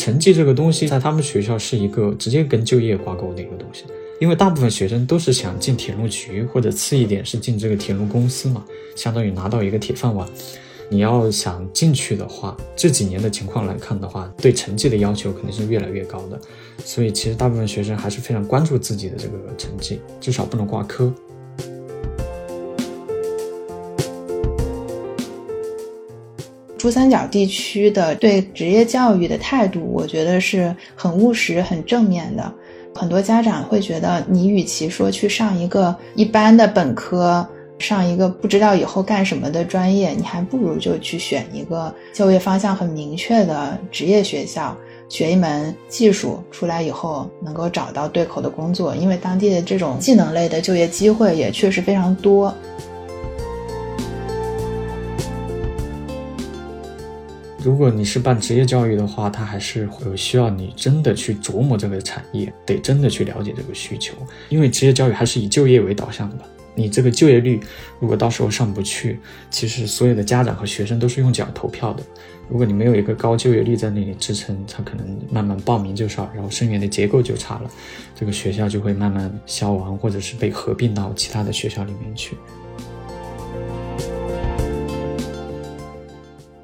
成绩这个东西，在他们学校是一个直接跟就业挂钩的一个东西，因为大部分学生都是想进铁路局，或者次一点是进这个铁路公司嘛，相当于拿到一个铁饭碗。你要想进去的话，这几年的情况来看的话，对成绩的要求肯定是越来越高的。所以其实大部分学生还是非常关注自己的这个成绩，至少不能挂科。珠三角地区的对职业教育的态度，我觉得是很务实、很正面的。很多家长会觉得，你与其说去上一个一般的本科，上一个不知道以后干什么的专业，你还不如就去选一个就业方向很明确的职业学校，学一门技术，出来以后能够找到对口的工作。因为当地的这种技能类的就业机会也确实非常多。如果你是办职业教育的话，它还是会需要你真的去琢磨这个产业，得真的去了解这个需求，因为职业教育还是以就业为导向的。你这个就业率如果到时候上不去，其实所有的家长和学生都是用脚投票的。如果你没有一个高就业率在那里支撑，他可能慢慢报名就少，然后生源的结构就差了，这个学校就会慢慢消亡，或者是被合并到其他的学校里面去。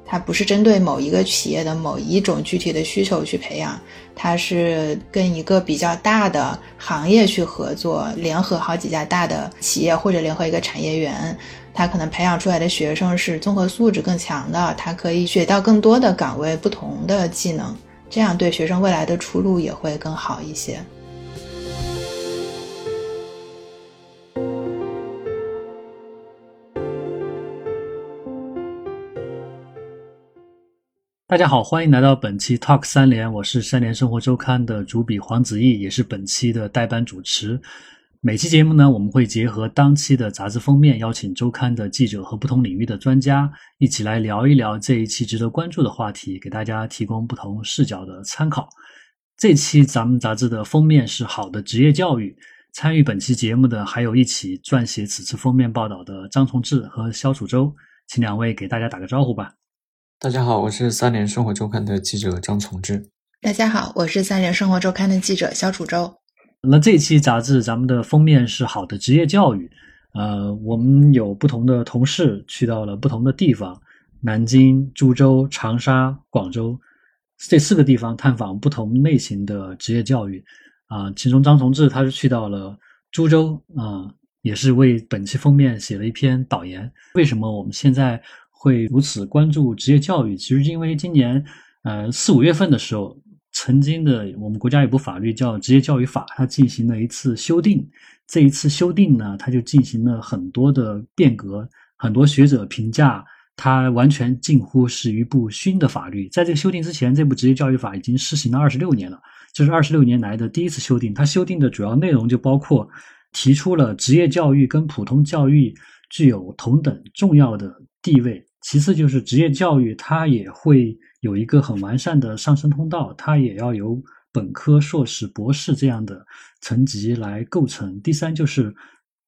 它不是针对某一个企业的某一种具体的需求去培养，它是跟一个比较大的行业去合作，联合好几家大的企业或者联合一个产业园，它可能培养出来的学生是综合素质更强的，它可以学到更多的岗位不同的技能，这样对学生未来的出路也会更好一些。大家好，欢迎来到本期 Talk 三联，我是三联生活周刊的主笔黄子毅，也是本期的代班主持。每期节目呢，我们会结合当期的杂志封面，邀请周刊的记者和不同领域的专家，一起来聊一聊这一期值得关注的话题，给大家提供不同视角的参考。这期咱们杂志的封面是好的职业教育。参与本期节目的还有一起撰写此次封面报道的张崇志和肖楚洲，请两位给大家打个招呼吧。大家好，我是三联生活周刊的记者张从志。大家好，我是三联生活周刊的记者肖楚洲。那这期杂志咱们的封面是好的职业教育。呃，我们有不同的同事去到了不同的地方，南京、株洲、长沙、广州这四个地方探访不同类型的职业教育。啊，其中张从志他是去到了株洲啊，也是为本期封面写了一篇导言。为什么我们现在？会如此关注职业教育，其实因为今年，呃四五月份的时候，曾经的我们国家有部法律叫《职业教育法》，它进行了一次修订。这一次修订呢，它就进行了很多的变革。很多学者评价，它完全近乎是一部新的法律。在这个修订之前，这部《职业教育法》已经施行了二十六年了，这是二十六年来的第一次修订。它修订的主要内容就包括提出了职业教育跟普通教育具有同等重要的地位。其次就是职业教育，它也会有一个很完善的上升通道，它也要由本科、硕士、博士这样的层级来构成。第三就是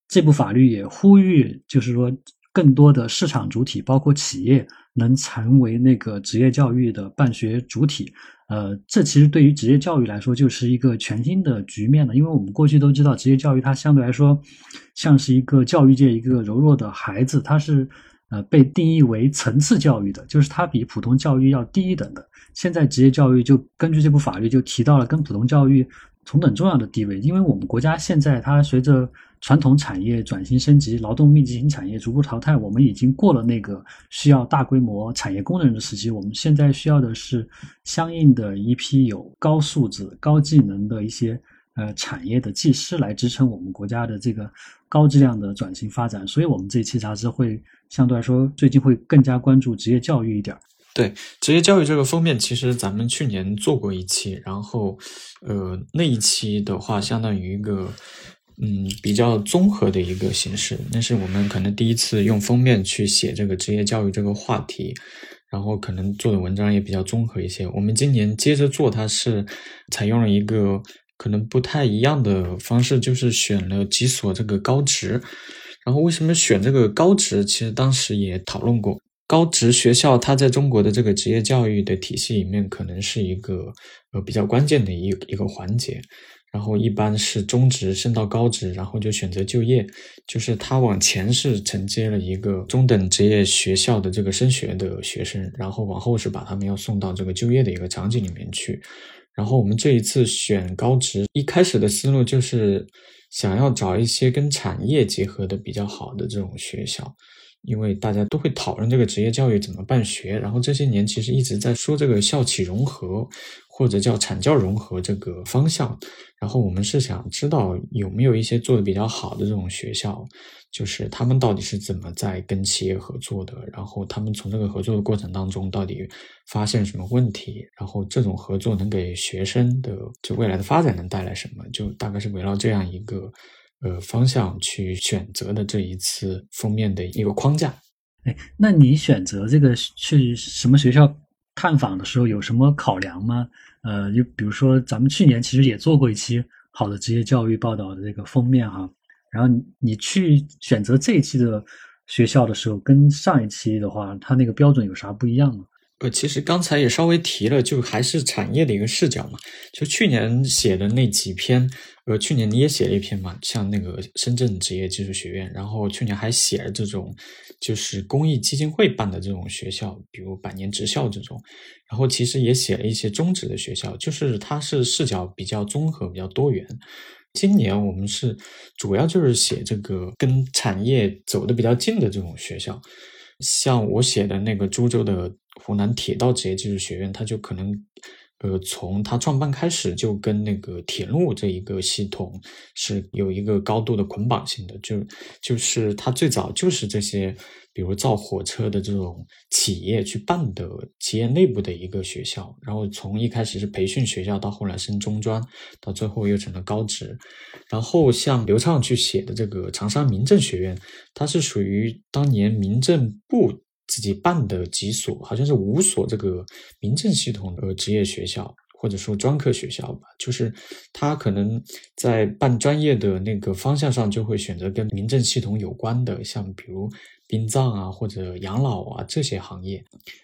这部法律也呼吁，就是说更多的市场主体，包括企业，能成为那个职业教育的办学主体。呃，这其实对于职业教育来说，就是一个全新的局面了。因为我们过去都知道，职业教育它相对来说像是一个教育界一个柔弱的孩子，它是。呃，被定义为层次教育的，就是它比普通教育要低一等的。现在职业教育就根据这部法律就提到了跟普通教育同等重要的地位，因为我们国家现在它随着传统产业转型升级，劳动密集型产业逐步淘汰，我们已经过了那个需要大规模产业工人的时期，我们现在需要的是相应的一批有高素质、高技能的一些。呃，产业的技师来支撑我们国家的这个高质量的转型发展，所以我们这期杂志会相对来说最近会更加关注职业教育一点。对，职业教育这个封面，其实咱们去年做过一期，然后呃那一期的话，相当于一个嗯比较综合的一个形式，那是我们可能第一次用封面去写这个职业教育这个话题，然后可能做的文章也比较综合一些。我们今年接着做，它是采用了一个。可能不太一样的方式，就是选了几所这个高职，然后为什么选这个高职？其实当时也讨论过，高职学校它在中国的这个职业教育的体系里面，可能是一个呃比较关键的一一个环节。然后一般是中职升到高职，然后就选择就业，就是他往前是承接了一个中等职业学校的这个升学的学生，然后往后是把他们要送到这个就业的一个场景里面去。然后我们这一次选高职，一开始的思路就是想要找一些跟产业结合的比较好的这种学校。因为大家都会讨论这个职业教育怎么办学，然后这些年其实一直在说这个校企融合或者叫产教融合这个方向，然后我们是想知道有没有一些做的比较好的这种学校，就是他们到底是怎么在跟企业合作的，然后他们从这个合作的过程当中到底发现什么问题，然后这种合作能给学生的就未来的发展能带来什么，就大概是围绕这样一个。呃，方向去选择的这一次封面的一个框架。哎，那你选择这个去什么学校探访的时候有什么考量吗？呃，就比如说咱们去年其实也做过一期好的职业教育报道的这个封面哈，然后你去选择这一期的学校的时候，跟上一期的话，它那个标准有啥不一样吗？呃，其实刚才也稍微提了，就还是产业的一个视角嘛。就去年写的那几篇，呃，去年你也写了一篇嘛，像那个深圳职业技术学院，然后去年还写了这种，就是公益基金会办的这种学校，比如百年职校这种，然后其实也写了一些中职的学校，就是它是视角比较综合、比较多元。今年我们是主要就是写这个跟产业走的比较近的这种学校，像我写的那个株洲的。湖南铁道职业技术学院，它就可能，呃，从它创办开始就跟那个铁路这一个系统是有一个高度的捆绑性的，就就是它最早就是这些，比如造火车的这种企业去办的企业内部的一个学校，然后从一开始是培训学校，到后来升中专，到最后又成了高职，然后像刘畅去写的这个长沙民政学院，它是属于当年民政部。自己办的几所，好像是五所这个民政系统的职业学校，或者说专科学校吧。就是他可能在办专业的那个方向上，就会选择跟民政系统有关的，像比如殡葬啊或者养老啊这些行业。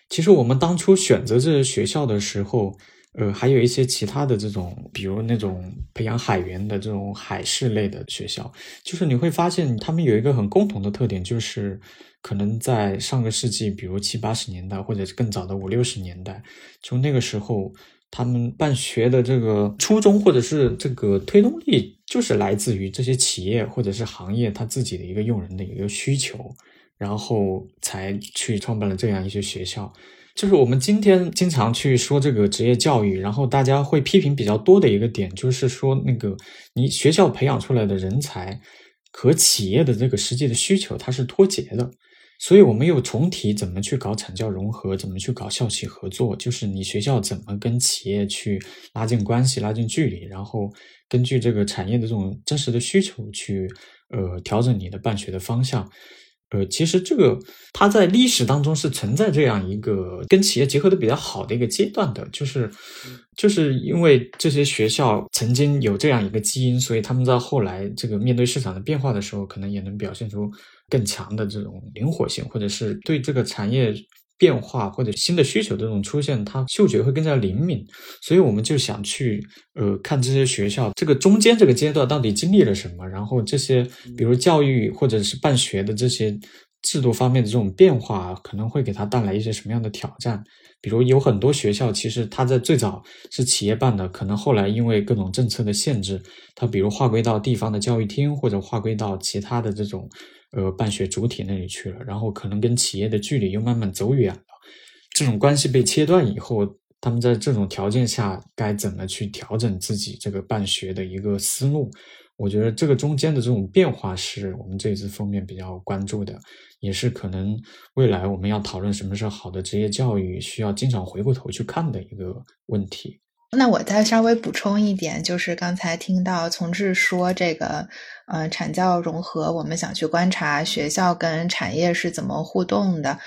其实我们当初选择这学校的时候，呃，还有一些其他的这种，比如那种培养海员的这种海事类的学校，就是你会发现他们有一个很共同的特点，就是。可能在上个世纪，比如七八十年代，或者是更早的五六十年代，就那个时候，他们办学的这个初衷，或者是这个推动力，就是来自于这些企业或者是行业他自己的一个用人的一个需求，然后才去创办了这样一些学校。就是我们今天经常去说这个职业教育，然后大家会批评比较多的一个点，就是说那个你学校培养出来的人才和企业的这个实际的需求，它是脱节的。所以，我们又重提怎么去搞产教融合，怎么去搞校企合作，就是你学校怎么跟企业去拉近关系、拉近距离，然后根据这个产业的这种真实的需求去，呃，调整你的办学的方向。呃，其实这个它在历史当中是存在这样一个跟企业结合的比较好的一个阶段的，就是就是因为这些学校曾经有这样一个基因，所以他们在后来这个面对市场的变化的时候，可能也能表现出。更强的这种灵活性，或者是对这个产业变化或者新的需求的这种出现，它嗅觉会更加灵敏。所以我们就想去呃看这些学校这个中间这个阶段到底经历了什么，然后这些比如教育或者是办学的这些制度方面的这种变化，可能会给他带来一些什么样的挑战。比如有很多学校，其实它在最早是企业办的，可能后来因为各种政策的限制，它比如划归到地方的教育厅，或者划归到其他的这种。呃，办学主体那里去了，然后可能跟企业的距离又慢慢走远了，这种关系被切断以后，他们在这种条件下该怎么去调整自己这个办学的一个思路？我觉得这个中间的这种变化是我们这次封面比较关注的，也是可能未来我们要讨论什么是好的职业教育，需要经常回过头去看的一个问题。那我再稍微补充一点，就是刚才听到从志说这个，呃，产教融合，我们想去观察学校跟产业是怎么互动的。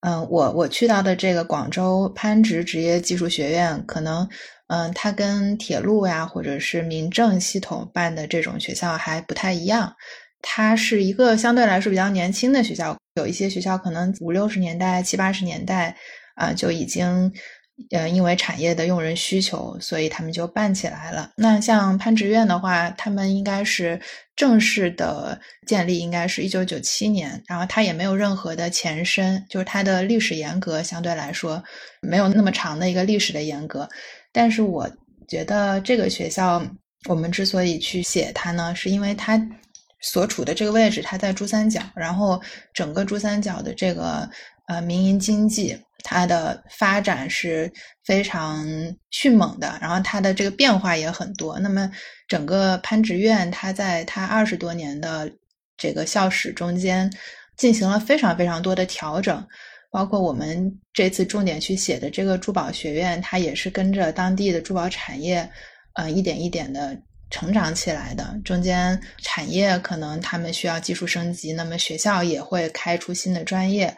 嗯，我我去到的这个广州攀职职业技术学院，可能，嗯，它跟铁路呀或者是民政系统办的这种学校还不太一样。它是一个相对来说比较年轻的学校，有一些学校可能五六十年代、七八十年代啊就已经。呃，因为产业的用人需求，所以他们就办起来了。那像攀职院的话，他们应该是正式的建立，应该是一九九七年。然后它也没有任何的前身，就是它的历史严格相对来说没有那么长的一个历史的严格。但是我觉得这个学校，我们之所以去写它呢，是因为它所处的这个位置，它在珠三角，然后整个珠三角的这个呃民营经济。它的发展是非常迅猛的，然后它的这个变化也很多。那么，整个攀职院，它在它二十多年的这个校史中间，进行了非常非常多的调整，包括我们这次重点去写的这个珠宝学院，它也是跟着当地的珠宝产业，呃，一点一点的成长起来的。中间产业可能他们需要技术升级，那么学校也会开出新的专业。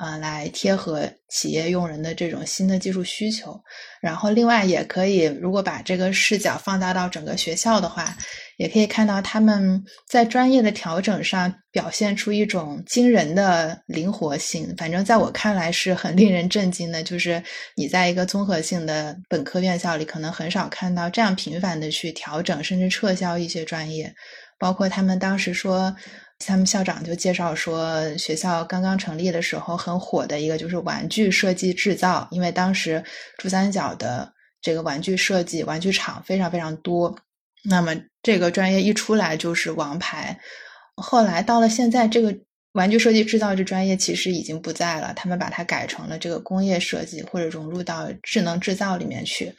啊，来贴合企业用人的这种新的技术需求，然后另外也可以，如果把这个视角放大到整个学校的话，也可以看到他们在专业的调整上表现出一种惊人的灵活性。反正在我看来是很令人震惊的，就是你在一个综合性的本科院校里，可能很少看到这样频繁的去调整甚至撤销一些专业，包括他们当时说。他们校长就介绍说，学校刚刚成立的时候很火的一个就是玩具设计制造，因为当时珠三角的这个玩具设计玩具厂非常非常多，那么这个专业一出来就是王牌。后来到了现在，这个玩具设计制造这专业其实已经不在了，他们把它改成了这个工业设计或者融入到智能制造里面去，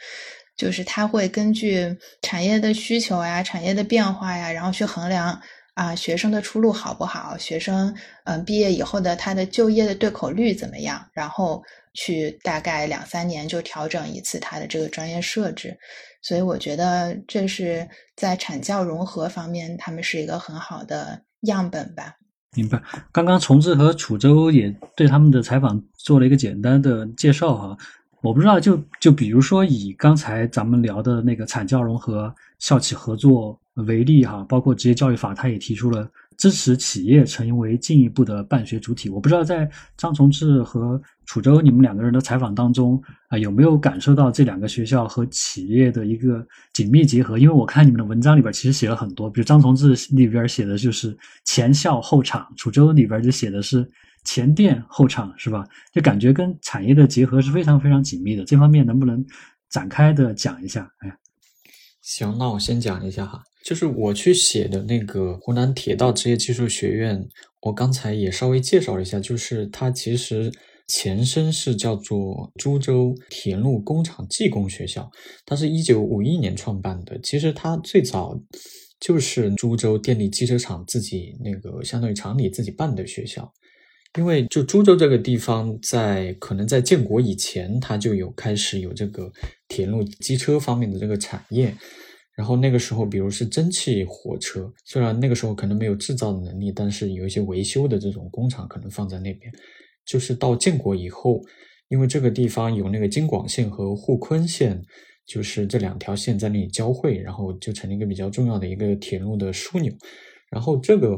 就是它会根据产业的需求呀、产业的变化呀，然后去衡量。啊，学生的出路好不好？学生嗯，毕业以后的他的就业的对口率怎么样？然后去大概两三年就调整一次他的这个专业设置。所以我觉得这是在产教融合方面，他们是一个很好的样本吧。明白。刚刚崇志和楚州也对他们的采访做了一个简单的介绍哈。我不知道，就就比如说以刚才咱们聊的那个产教融合、校企合作为例哈，包括职业教育法，它也提出了支持企业成为进一步的办学主体。我不知道在张崇志和楚州你们两个人的采访当中啊，有没有感受到这两个学校和企业的一个紧密结合？因为我看你们的文章里边其实写了很多，比如张崇志里边写的就是前校后厂，楚州里边就写的是。前店后厂是吧？就感觉跟产业的结合是非常非常紧密的。这方面能不能展开的讲一下？哎，行，那我先讲一下哈，就是我去写的那个湖南铁道职业技术学院，我刚才也稍微介绍了一下，就是它其实前身是叫做株洲铁路工厂技工学校，它是一九五一年创办的。其实它最早就是株洲电力机车厂自己那个相当于厂里自己办的学校。因为就株洲这个地方，在可能在建国以前，它就有开始有这个铁路机车方面的这个产业。然后那个时候，比如是蒸汽火车，虽然那个时候可能没有制造的能力，但是有一些维修的这种工厂可能放在那边。就是到建国以后，因为这个地方有那个京广线和沪昆线，就是这两条线在那里交汇，然后就成了一个比较重要的一个铁路的枢纽。然后这个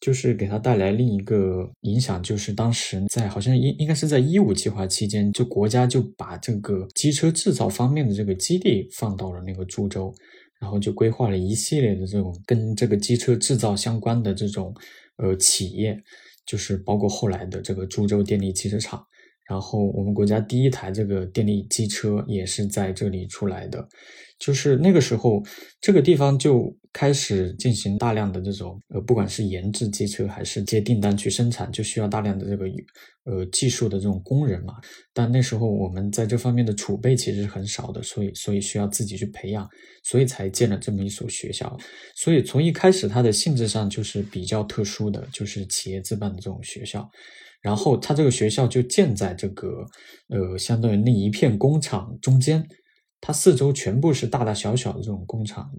就是给他带来另一个影响，就是当时在好像应应该是在一五计划期间，就国家就把这个机车制造方面的这个基地放到了那个株洲，然后就规划了一系列的这种跟这个机车制造相关的这种呃企业，就是包括后来的这个株洲电力汽车厂，然后我们国家第一台这个电力机车也是在这里出来的。就是那个时候，这个地方就开始进行大量的这种呃，不管是研制机车还是接订单去生产，就需要大量的这个呃技术的这种工人嘛。但那时候我们在这方面的储备其实是很少的，所以所以需要自己去培养，所以才建了这么一所学校。所以从一开始它的性质上就是比较特殊的，就是企业自办的这种学校。然后它这个学校就建在这个呃，相当于那一片工厂中间。它四周全部是大大小小的这种工厂，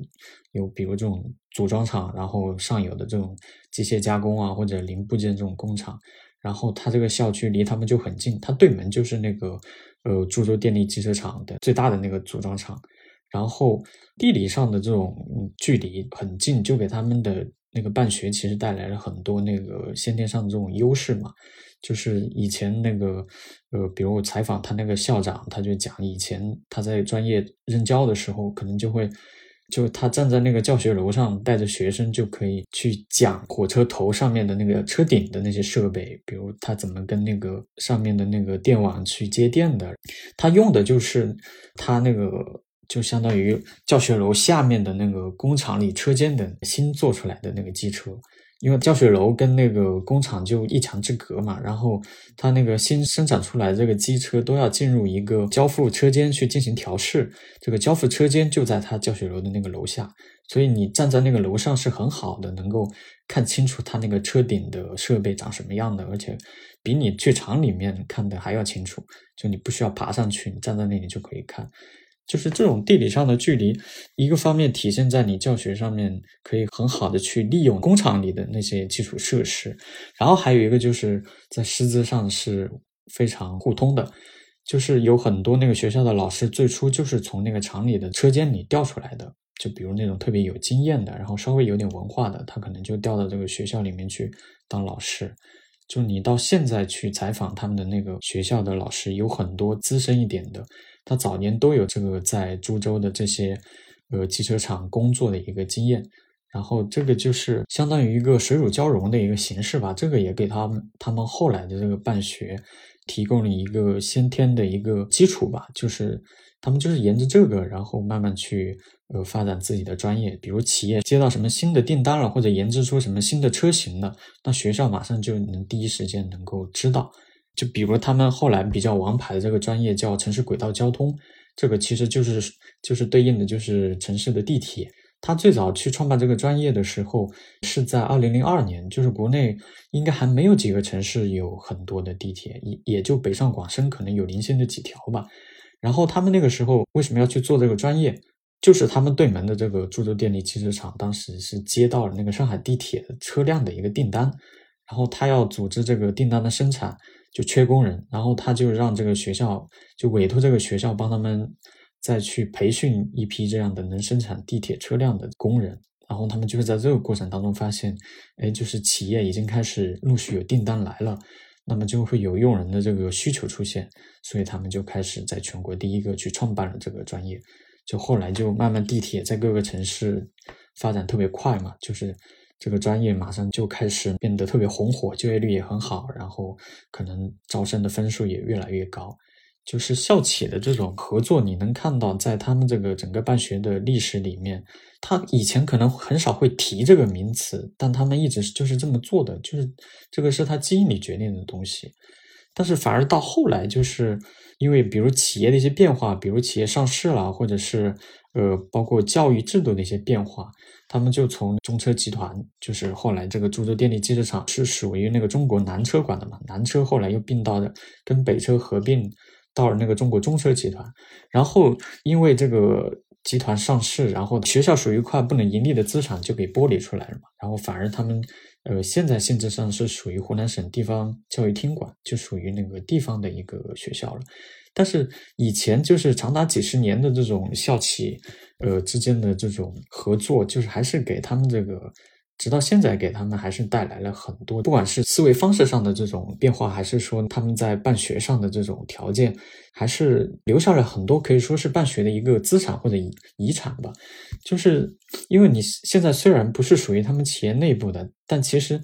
有比如这种组装厂，然后上游的这种机械加工啊或者零部件这种工厂，然后它这个校区离他们就很近，它对门就是那个呃株洲电力机车厂的最大的那个组装厂，然后地理上的这种距离很近，就给他们的那个办学其实带来了很多那个先天上的这种优势嘛。就是以前那个，呃，比如我采访他那个校长，他就讲以前他在专业任教的时候，可能就会，就他站在那个教学楼上，带着学生就可以去讲火车头上面的那个车顶的那些设备，比如他怎么跟那个上面的那个电网去接电的，他用的就是他那个就相当于教学楼下面的那个工厂里车间的新做出来的那个机车。因为教学楼跟那个工厂就一墙之隔嘛，然后它那个新生产出来这个机车都要进入一个交付车间去进行调试，这个交付车间就在它教学楼的那个楼下，所以你站在那个楼上是很好的，能够看清楚它那个车顶的设备长什么样的，而且比你去厂里面看的还要清楚，就你不需要爬上去，你站在那里就可以看。就是这种地理上的距离，一个方面体现在你教学上面可以很好的去利用工厂里的那些基础设施，然后还有一个就是在师资上是非常互通的，就是有很多那个学校的老师最初就是从那个厂里的车间里调出来的，就比如那种特别有经验的，然后稍微有点文化的，他可能就调到这个学校里面去当老师。就你到现在去采访他们的那个学校的老师，有很多资深一点的，他早年都有这个在株洲的这些呃汽车厂工作的一个经验，然后这个就是相当于一个水乳交融的一个形式吧。这个也给他们他们后来的这个办学提供了一个先天的一个基础吧，就是他们就是沿着这个，然后慢慢去。呃，发展自己的专业，比如企业接到什么新的订单了，或者研制出什么新的车型了，那学校马上就能第一时间能够知道。就比如他们后来比较王牌的这个专业叫城市轨道交通，这个其实就是就是对应的就是城市的地铁。他最早去创办这个专业的时候是在二零零二年，就是国内应该还没有几个城市有很多的地铁，也也就北上广深可能有零星的几条吧。然后他们那个时候为什么要去做这个专业？就是他们对门的这个株洲电力汽车厂，当时是接到了那个上海地铁的车辆的一个订单，然后他要组织这个订单的生产，就缺工人，然后他就让这个学校就委托这个学校帮他们再去培训一批这样的能生产地铁车辆的工人，然后他们就是在这个过程当中发现，哎，就是企业已经开始陆续有订单来了，那么就会有用人的这个需求出现，所以他们就开始在全国第一个去创办了这个专业。就后来就慢慢地铁在各个城市发展特别快嘛，就是这个专业马上就开始变得特别红火，就业率也很好，然后可能招生的分数也越来越高。就是校企的这种合作，你能看到在他们这个整个办学的历史里面，他以前可能很少会提这个名词，但他们一直就是这么做的，就是这个是他基因里决定的东西。但是反而到后来就是。因为比如企业的一些变化，比如企业上市了，或者是呃，包括教育制度的一些变化，他们就从中车集团，就是后来这个株洲电力机车厂是属于那个中国南车管的嘛，南车后来又并到的跟北车合并到了那个中国中车集团，然后因为这个集团上市，然后学校属于一块不能盈利的资产就给剥离出来了嘛，然后反而他们。呃，现在性质上是属于湖南省地方教育厅管，就属于那个地方的一个学校了。但是以前就是长达几十年的这种校企，呃之间的这种合作，就是还是给他们这个。直到现在，给他们还是带来了很多，不管是思维方式上的这种变化，还是说他们在办学上的这种条件，还是留下了很多可以说是办学的一个资产或者遗遗产吧。就是因为你现在虽然不是属于他们企业内部的，但其实，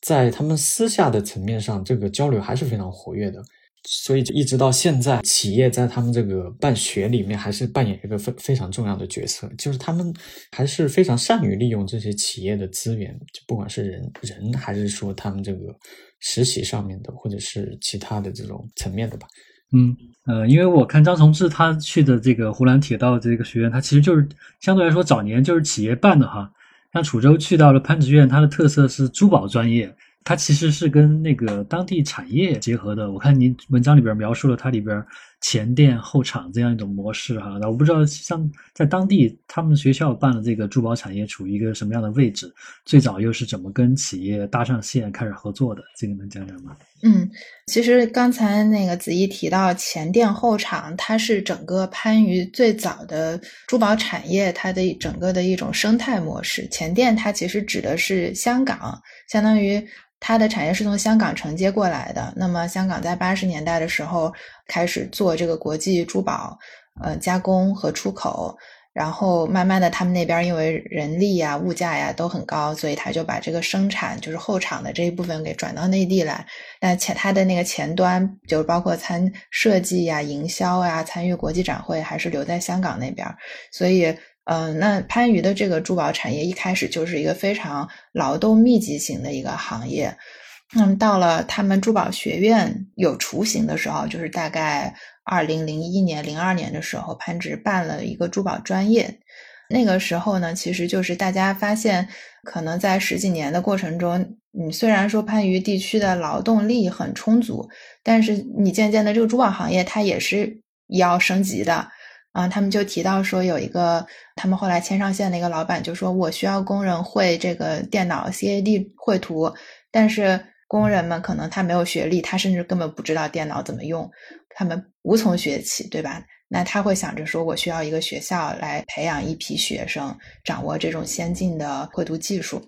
在他们私下的层面上，这个交流还是非常活跃的。所以，一直到现在，企业在他们这个办学里面还是扮演一个非非常重要的角色，就是他们还是非常善于利用这些企业的资源，就不管是人人，还是说他们这个实习上面的，或者是其他的这种层面的吧。嗯，呃，因为我看张崇志他去的这个湖南铁道这个学院，他其实就是相对来说早年就是企业办的哈。像楚州去到了攀职院，它的特色是珠宝专业。它其实是跟那个当地产业结合的。我看您文章里边描述了它里边前店后厂这样一种模式哈。那我不知道像在当地他们学校办的这个珠宝产业处于一个什么样的位置？最早又是怎么跟企业搭上线开始合作的？这个能讲讲吗？嗯，其实刚才那个子怡提到前店后厂，它是整个番禺最早的珠宝产业，它的整个的一种生态模式。前店它其实指的是香港，相当于它的产业是从香港承接过来的。那么香港在八十年代的时候开始做这个国际珠宝，呃，加工和出口。然后慢慢的，他们那边因为人力呀、物价呀都很高，所以他就把这个生产，就是后厂的这一部分给转到内地来。那前他的那个前端，就是包括参设计呀、营销呀、参与国际展会，还是留在香港那边。所以，嗯，那番禺的这个珠宝产业一开始就是一个非常劳动密集型的一个行业。那么到了他们珠宝学院有雏形的时候，就是大概。二零零一年、零二年的时候，攀直办了一个珠宝专业。那个时候呢，其实就是大家发现，可能在十几年的过程中，你虽然说番禺地区的劳动力很充足，但是你渐渐的这个珠宝行业它也是要升级的。啊，他们就提到说，有一个他们后来牵上线的一个老板就说，我需要工人会这个电脑 CAD 绘图，但是工人们可能他没有学历，他甚至根本不知道电脑怎么用。他们无从学起，对吧？那他会想着说，我需要一个学校来培养一批学生，掌握这种先进的绘图技术。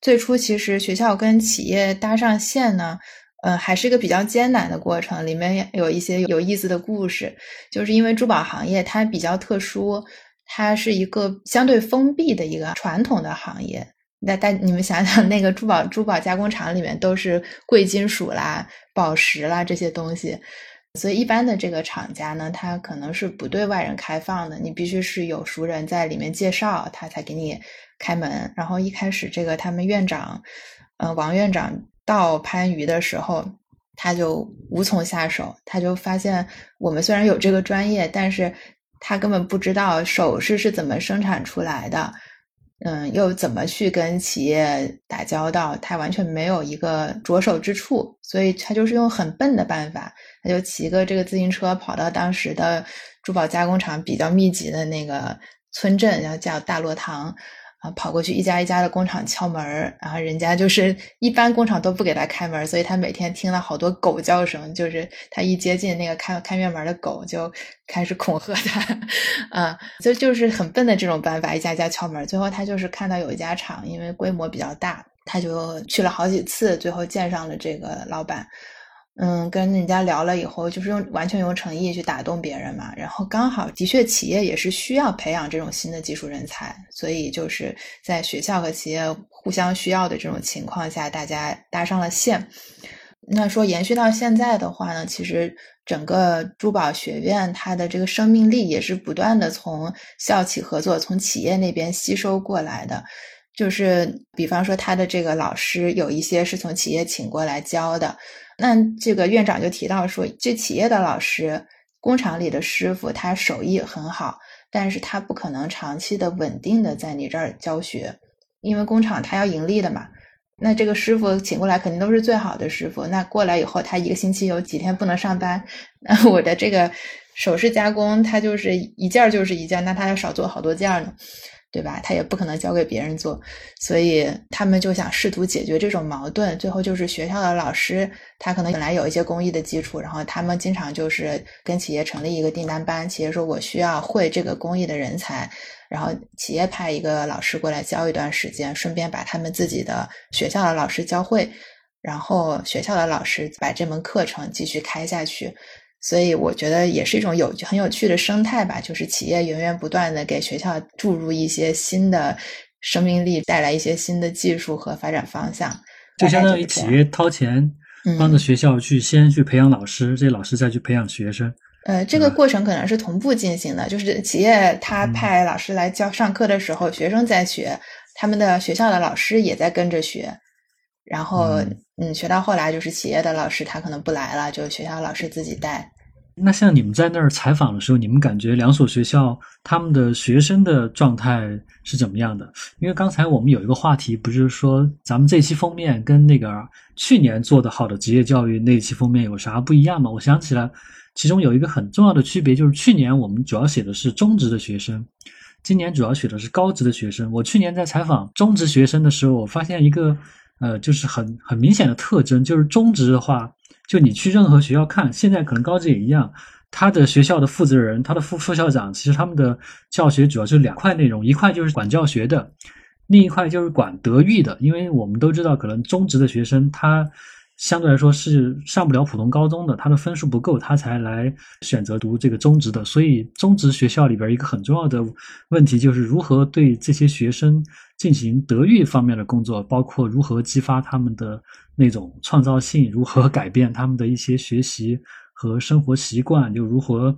最初，其实学校跟企业搭上线呢，呃，还是一个比较艰难的过程。里面有一些有意思的故事，就是因为珠宝行业它比较特殊，它是一个相对封闭的一个传统的行业。那但你们想想，那个珠宝珠宝加工厂里面都是贵金属啦、宝石啦这些东西。所以，一般的这个厂家呢，他可能是不对外人开放的，你必须是有熟人在里面介绍，他才给你开门。然后一开始，这个他们院长，呃，王院长到番禺的时候，他就无从下手，他就发现我们虽然有这个专业，但是他根本不知道首饰是怎么生产出来的。嗯，又怎么去跟企业打交道？他完全没有一个着手之处，所以他就是用很笨的办法，他就骑个这个自行车跑到当时的珠宝加工厂比较密集的那个村镇，然后叫大落堂。啊，跑过去一家一家的工厂敲门然后人家就是一般工厂都不给他开门，所以他每天听了好多狗叫声，就是他一接近那个开开院门的狗就开始恐吓他，啊，就就是很笨的这种办法，一家一家敲门，最后他就是看到有一家厂，因为规模比较大，他就去了好几次，最后见上了这个老板。嗯，跟人家聊了以后，就是用完全用诚意去打动别人嘛。然后刚好的确企业也是需要培养这种新的技术人才，所以就是在学校和企业互相需要的这种情况下，大家搭上了线。那说延续到现在的话呢，其实整个珠宝学院它的这个生命力也是不断的从校企合作、从企业那边吸收过来的。就是比方说，他的这个老师有一些是从企业请过来教的。那这个院长就提到说，这企业的老师、工厂里的师傅，他手艺很好，但是他不可能长期的稳定的在你这儿教学，因为工厂他要盈利的嘛。那这个师傅请过来肯定都是最好的师傅，那过来以后他一个星期有几天不能上班，那我的这个首饰加工他就是一件就是一件，那他要少做好多件呢。对吧？他也不可能交给别人做，所以他们就想试图解决这种矛盾。最后就是学校的老师，他可能本来有一些工艺的基础，然后他们经常就是跟企业成立一个订单班，企业说我需要会这个工艺的人才，然后企业派一个老师过来教一段时间，顺便把他们自己的学校的老师教会，然后学校的老师把这门课程继续开下去。所以我觉得也是一种有很有趣的生态吧，就是企业源源不断的给学校注入一些新的生命力，带来一些新的技术和发展方向。就相当于企业掏钱帮着学校去先去培养老师，这些老师再去培养学生。呃，这个过程可能是同步进行的，就是企业他派老师来教上课的时候，学生在学，他们的学校的老师也在跟着学。然后，嗯，学到后来就是企业的老师他可能不来了，就学校老师自己带。那像你们在那儿采访的时候，你们感觉两所学校他们的学生的状态是怎么样的？因为刚才我们有一个话题，不是说咱们这期封面跟那个去年做的好的职业教育那期封面有啥不一样吗？我想起来，其中有一个很重要的区别，就是去年我们主要写的是中职的学生，今年主要写的是高职的学生。我去年在采访中职学生的时候，我发现一个。呃，就是很很明显的特征，就是中职的话，就你去任何学校看，现在可能高职也一样，他的学校的负责人、他的副副校长，其实他们的教学主要是两块内容，一块就是管教学的，另一块就是管德育的。因为我们都知道，可能中职的学生他。相对来说是上不了普通高中的，他的分数不够，他才来选择读这个中职的。所以中职学校里边一个很重要的问题就是如何对这些学生进行德育方面的工作，包括如何激发他们的那种创造性，如何改变他们的一些学习和生活习惯，就如何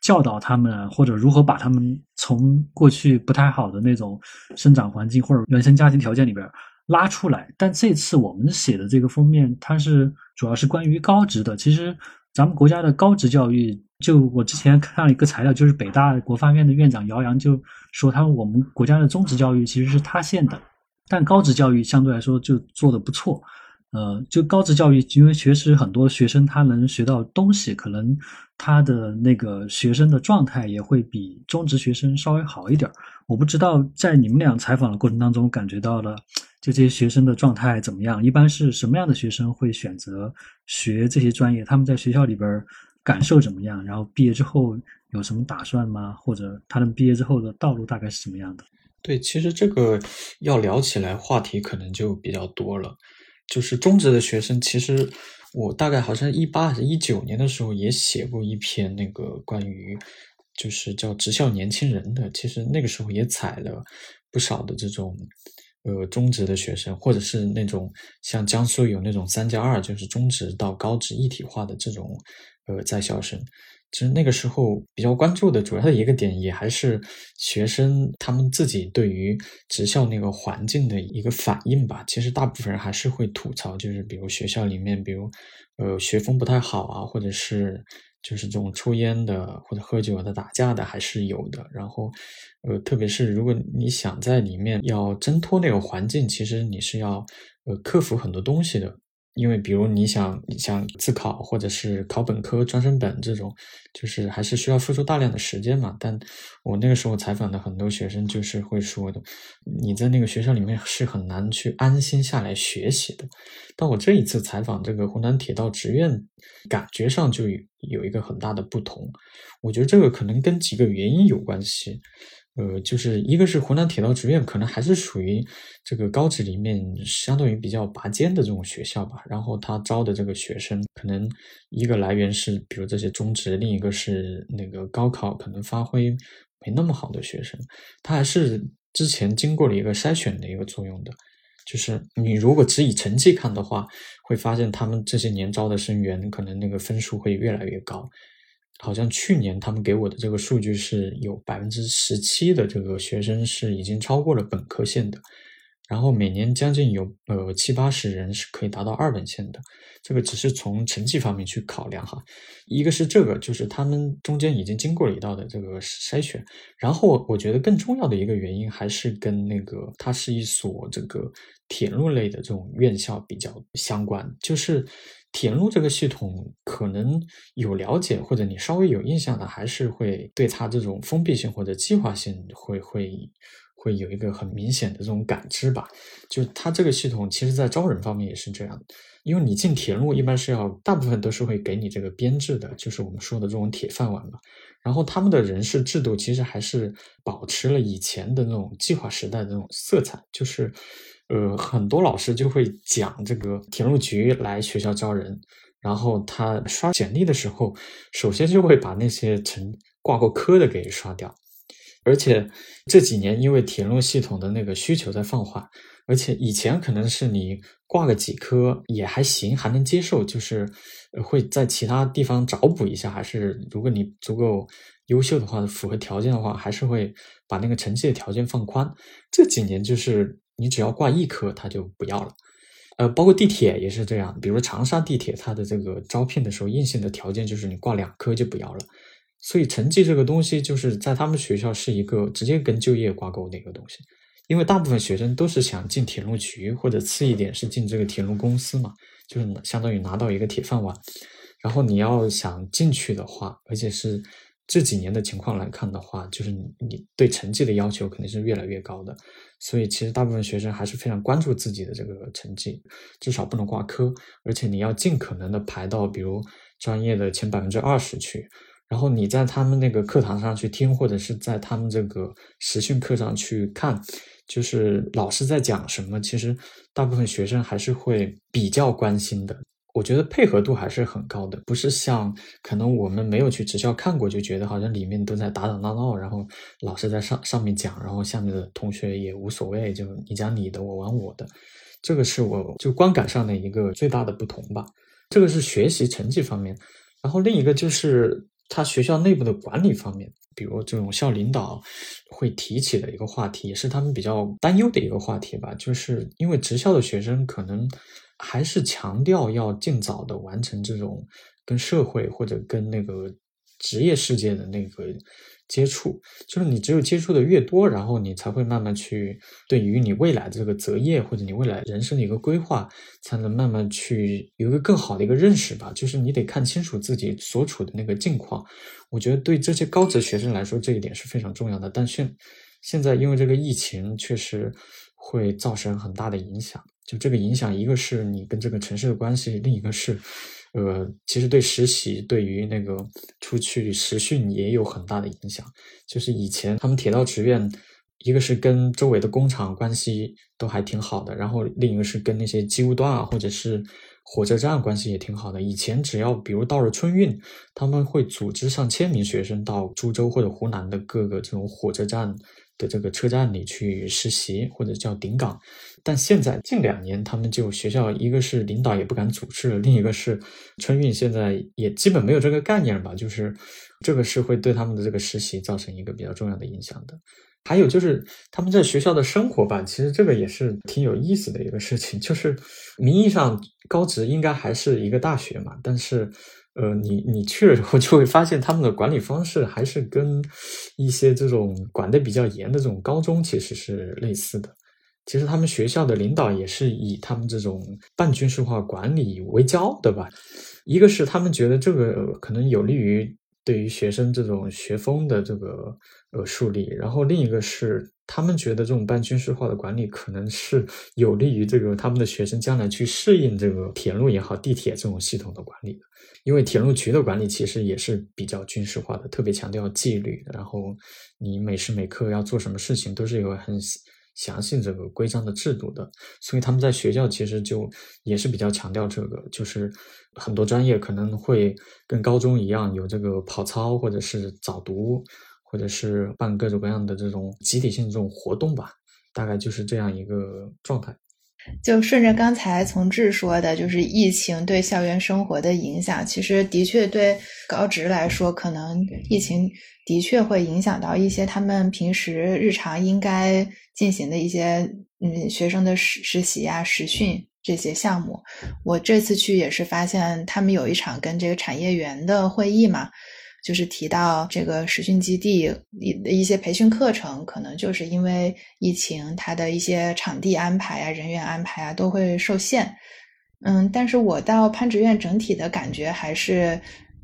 教导他们，或者如何把他们从过去不太好的那种生长环境或者原生家庭条件里边。拉出来，但这次我们写的这个封面，它是主要是关于高职的。其实咱们国家的高职教育，就我之前看了一个材料，就是北大国发院的院长姚洋就说，他说我们国家的中职教育其实是塌陷的，但高职教育相对来说就做的不错。呃，就高职教育，因为确实很多学生他能学到东西，可能他的那个学生的状态也会比中职学生稍微好一点。我不知道在你们俩采访的过程当中，感觉到了就这些学生的状态怎么样？一般是什么样的学生会选择学这些专业？他们在学校里边感受怎么样？然后毕业之后有什么打算吗？或者他们毕业之后的道路大概是什么样的？对，其实这个要聊起来，话题可能就比较多了。就是中职的学生，其实我大概好像一八还是一九年的时候也写过一篇那个关于，就是叫职校年轻人的。其实那个时候也采了不少的这种，呃，中职的学生，或者是那种像江苏有那种三加二，就是中职到高职一体化的这种，呃，在校生。其实那个时候比较关注的主要的一个点，也还是学生他们自己对于职校那个环境的一个反应吧。其实大部分人还是会吐槽，就是比如学校里面，比如呃学风不太好啊，或者是就是这种抽烟的或者喝酒的、打架的还是有的。然后呃，特别是如果你想在里面要挣脱那个环境，其实你是要呃克服很多东西的。因为，比如你想你想自考，或者是考本科专升本这种，就是还是需要付出大量的时间嘛。但我那个时候采访的很多学生，就是会说的，你在那个学校里面是很难去安心下来学习的。但我这一次采访这个湖南铁道职院，感觉上就有一个很大的不同。我觉得这个可能跟几个原因有关系。呃，就是一个是湖南铁道职院，可能还是属于这个高职里面相对于比较拔尖的这种学校吧。然后他招的这个学生，可能一个来源是比如这些中职，另一个是那个高考可能发挥没那么好的学生。他还是之前经过了一个筛选的一个作用的。就是你如果只以成绩看的话，会发现他们这些年招的生源，可能那个分数会越来越高。好像去年他们给我的这个数据是有百分之十七的这个学生是已经超过了本科线的，然后每年将近有呃七八十人是可以达到二本线的，这个只是从成绩方面去考量哈。一个是这个，就是他们中间已经经过了一道的这个筛选，然后我觉得更重要的一个原因还是跟那个它是一所这个铁路类的这种院校比较相关，就是。铁路这个系统可能有了解或者你稍微有印象的，还是会对它这种封闭性或者计划性会会会有一个很明显的这种感知吧。就它这个系统，其实在招人方面也是这样，因为你进铁路一般是要大部分都是会给你这个编制的，就是我们说的这种铁饭碗嘛。然后他们的人事制度其实还是保持了以前的那种计划时代的那种色彩，就是。呃，很多老师就会讲这个铁路局来学校招人，然后他刷简历的时候，首先就会把那些曾挂过科的给刷掉。而且这几年因为铁路系统的那个需求在放缓，而且以前可能是你挂个几科也还行，还能接受，就是会在其他地方找补一下，还是如果你足够优秀的话，符合条件的话，还是会把那个成绩的条件放宽。这几年就是。你只要挂一科，他就不要了。呃，包括地铁也是这样，比如长沙地铁，它的这个招聘的时候硬性的条件就是你挂两科就不要了。所以成绩这个东西，就是在他们学校是一个直接跟就业挂钩的一个东西。因为大部分学生都是想进铁路局，或者次一点是进这个铁路公司嘛，就是相当于拿到一个铁饭碗。然后你要想进去的话，而且是。这几年的情况来看的话，就是你你对成绩的要求肯定是越来越高的，所以其实大部分学生还是非常关注自己的这个成绩，至少不能挂科，而且你要尽可能的排到比如专业的前百分之二十去。然后你在他们那个课堂上去听，或者是在他们这个实训课上去看，就是老师在讲什么，其实大部分学生还是会比较关心的。我觉得配合度还是很高的，不是像可能我们没有去职校看过，就觉得好像里面都在打打闹闹，然后老师在上上面讲，然后下面的同学也无所谓，就你讲你的，我玩我的，这个是我就观感上的一个最大的不同吧。这个是学习成绩方面，然后另一个就是他学校内部的管理方面，比如这种校领导会提起的一个话题，也是他们比较担忧的一个话题吧，就是因为职校的学生可能。还是强调要尽早的完成这种跟社会或者跟那个职业世界的那个接触，就是你只有接触的越多，然后你才会慢慢去对于你未来这个择业或者你未来人生的一个规划，才能慢慢去有一个更好的一个认识吧。就是你得看清楚自己所处的那个境况。我觉得对这些高职学生来说，这一点是非常重要的。但现现在因为这个疫情，确实会造成很大的影响。就这个影响，一个是你跟这个城市的关系，另一个是，呃，其实对实习，对于那个出去实训也有很大的影响。就是以前他们铁道职院，一个是跟周围的工厂关系都还挺好的，然后另一个是跟那些机务段啊，或者是火车站关系也挺好的。以前只要比如到了春运，他们会组织上千名学生到株洲或者湖南的各个这种火车站。的这个车站里去实习或者叫顶岗，但现在近两年他们就学校一个是领导也不敢组织了，另一个是春运现在也基本没有这个概念吧？就是这个是会对他们的这个实习造成一个比较重要的影响的。还有就是他们在学校的生活吧，其实这个也是挺有意思的一个事情，就是名义上高职应该还是一个大学嘛，但是。呃，你你去了之后就会发现，他们的管理方式还是跟一些这种管的比较严的这种高中其实是类似的。其实他们学校的领导也是以他们这种半军事化管理为骄，对吧？一个是他们觉得这个可能有利于对于学生这种学风的这个呃树立，然后另一个是他们觉得这种半军事化的管理可能是有利于这个他们的学生将来去适应这个铁路也好、地铁这种系统的管理。因为铁路局的管理其实也是比较军事化的，特别强调纪律。然后你每时每刻要做什么事情，都是有很详细这个规章的制度的。所以他们在学校其实就也是比较强调这个，就是很多专业可能会跟高中一样有这个跑操，或者是早读，或者是办各种各样的这种集体性这种活动吧。大概就是这样一个状态。就顺着刚才从志说的，就是疫情对校园生活的影响，其实的确对高职来说，可能疫情的确会影响到一些他们平时日常应该进行的一些嗯学生的实实习啊、实训这些项目。我这次去也是发现，他们有一场跟这个产业园的会议嘛。就是提到这个实训基地一一些培训课程，可能就是因为疫情，它的一些场地安排啊、人员安排啊都会受限。嗯，但是我到攀职院整体的感觉还是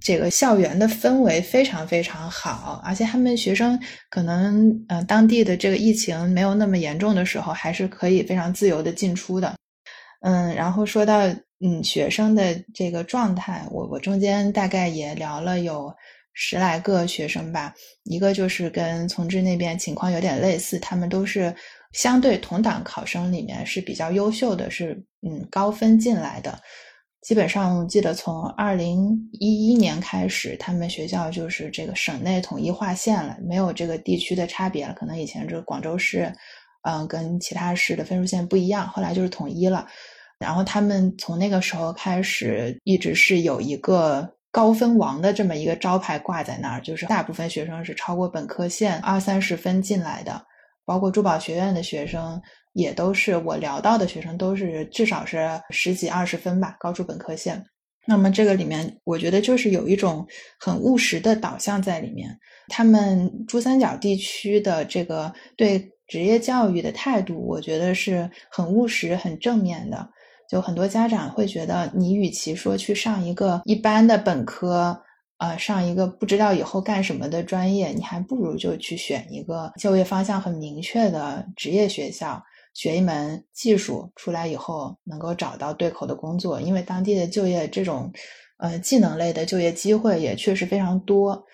这个校园的氛围非常非常好，而且他们学生可能嗯当地的这个疫情没有那么严重的时候，还是可以非常自由的进出的。嗯，然后说到嗯学生的这个状态，我我中间大概也聊了有。十来个学生吧，一个就是跟从志那边情况有点类似，他们都是相对同档考生里面是比较优秀的，是嗯高分进来的。基本上我记得从二零一一年开始，他们学校就是这个省内统一划线了，没有这个地区的差别了。可能以前这个广州市，嗯，跟其他市的分数线不一样，后来就是统一了。然后他们从那个时候开始，一直是有一个。高分王的这么一个招牌挂在那儿，就是大部分学生是超过本科线二三十分进来的，包括珠宝学院的学生也都是我聊到的学生，都是至少是十几二十分吧，高出本科线。那么这个里面，我觉得就是有一种很务实的导向在里面。他们珠三角地区的这个对职业教育的态度，我觉得是很务实、很正面的。就很多家长会觉得，你与其说去上一个一般的本科，呃，上一个不知道以后干什么的专业，你还不如就去选一个就业方向很明确的职业学校，学一门技术，出来以后能够找到对口的工作。因为当地的就业这种，呃，技能类的就业机会也确实非常多。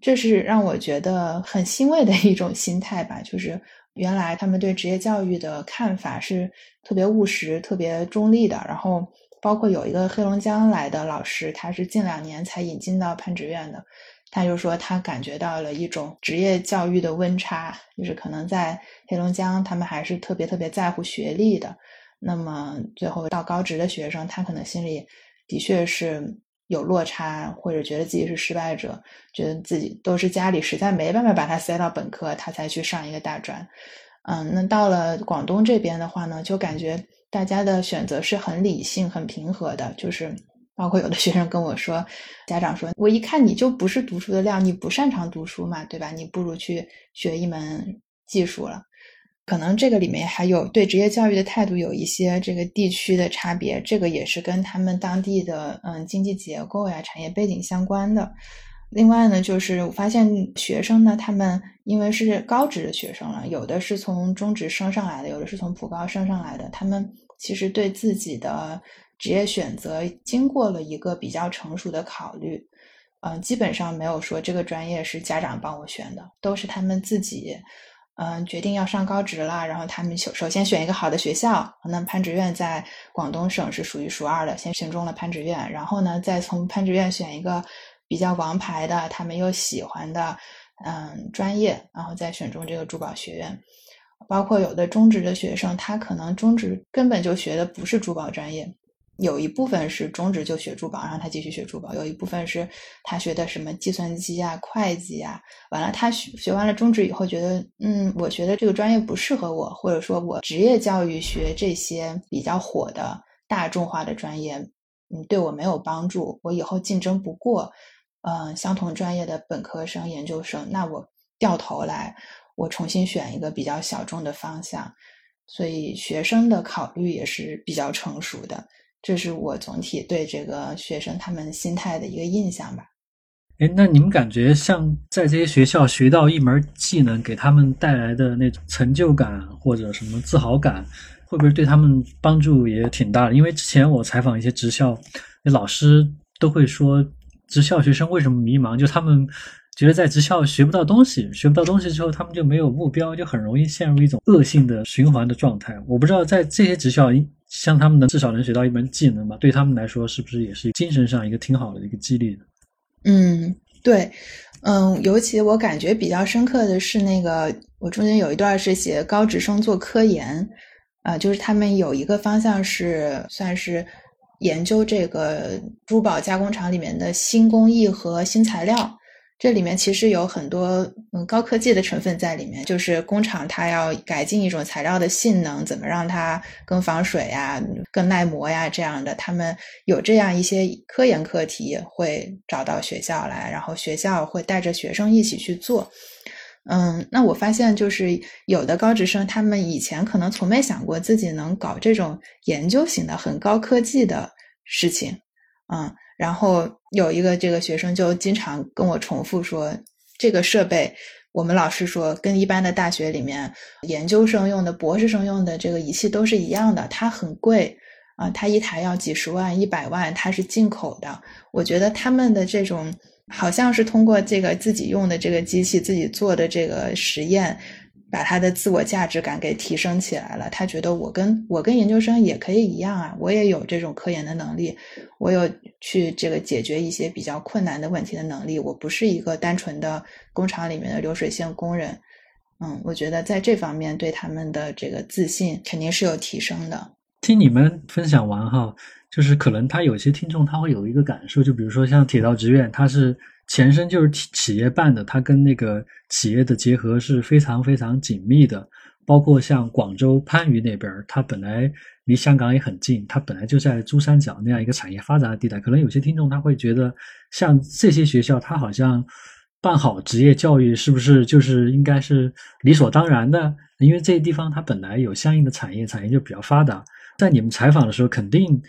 这是让我觉得很欣慰的一种心态吧，就是原来他们对职业教育的看法是特别务实、特别中立的。然后，包括有一个黑龙江来的老师，他是近两年才引进到攀职院的，他就说他感觉到了一种职业教育的温差，就是可能在黑龙江，他们还是特别特别在乎学历的。那么最后到高职的学生，他可能心里的确是。有落差，或者觉得自己是失败者，觉得自己都是家里实在没办法把他塞到本科，他才去上一个大专。嗯，那到了广东这边的话呢，就感觉大家的选择是很理性、很平和的。就是包括有的学生跟我说，家长说我一看你就不是读书的料，你不擅长读书嘛，对吧？你不如去学一门技术了。可能这个里面还有对职业教育的态度有一些这个地区的差别，这个也是跟他们当地的嗯经济结构呀、产业背景相关的。另外呢，就是我发现学生呢，他们因为是高职的学生了，有的是从中职升上来的，有的是从普高升上来的，他们其实对自己的职业选择经过了一个比较成熟的考虑，嗯，基本上没有说这个专业是家长帮我选的，都是他们自己。嗯，决定要上高职了，然后他们首首先选一个好的学校，那攀职院在广东省是数一数二的，先选中了攀职院，然后呢，再从攀职院选一个比较王牌的，他们又喜欢的，嗯，专业，然后再选中这个珠宝学院。包括有的中职的学生，他可能中职根本就学的不是珠宝专业。有一部分是中职就学珠宝，然后他继续学珠宝；有一部分是他学的什么计算机啊、会计啊，完了他学学完了中职以后，觉得嗯，我学的这个专业不适合我，或者说我职业教育学这些比较火的大众化的专业，嗯，对我没有帮助，我以后竞争不过，嗯，相同专业的本科生、研究生，那我掉头来，我重新选一个比较小众的方向，所以学生的考虑也是比较成熟的。这是我总体对这个学生他们心态的一个印象吧。哎，那你们感觉像在这些学校学到一门技能，给他们带来的那种成就感或者什么自豪感，会不会对他们帮助也挺大的？因为之前我采访一些职校，那老师都会说，职校学生为什么迷茫？就他们。觉得在职校学不到东西，学不到东西之后，他们就没有目标，就很容易陷入一种恶性的循环的状态。我不知道在这些职校，像他们能至少能学到一门技能吧？对他们来说，是不是也是精神上一个挺好的一个激励嗯，对，嗯，尤其我感觉比较深刻的是那个，我中间有一段是写高职生做科研，啊，就是他们有一个方向是算是研究这个珠宝加工厂里面的新工艺和新材料。这里面其实有很多嗯高科技的成分在里面，就是工厂它要改进一种材料的性能，怎么让它更防水呀、更耐磨呀这样的，他们有这样一些科研课题会找到学校来，然后学校会带着学生一起去做。嗯，那我发现就是有的高职生，他们以前可能从没想过自己能搞这种研究型的很高科技的事情，嗯。然后有一个这个学生就经常跟我重复说，这个设备我们老师说跟一般的大学里面研究生用的、博士生用的这个仪器都是一样的，它很贵啊，它一台要几十万、一百万，它是进口的。我觉得他们的这种好像是通过这个自己用的这个机器、自己做的这个实验。把他的自我价值感给提升起来了，他觉得我跟我跟研究生也可以一样啊，我也有这种科研的能力，我有去这个解决一些比较困难的问题的能力，我不是一个单纯的工厂里面的流水线工人。嗯，我觉得在这方面对他们的这个自信肯定是有提升的。听你们分享完哈，就是可能他有些听众他会有一个感受，就比如说像铁道职院，他是。前身就是企企业办的，它跟那个企业的结合是非常非常紧密的。包括像广州番禺那边，它本来离香港也很近，它本来就在珠三角那样一个产业发展的地带。可能有些听众他会觉得，像这些学校，它好像办好职业教育，是不是就是应该是理所当然的？因为这些地方它本来有相应的产业，产业就比较发达。在你们采访的时候，肯定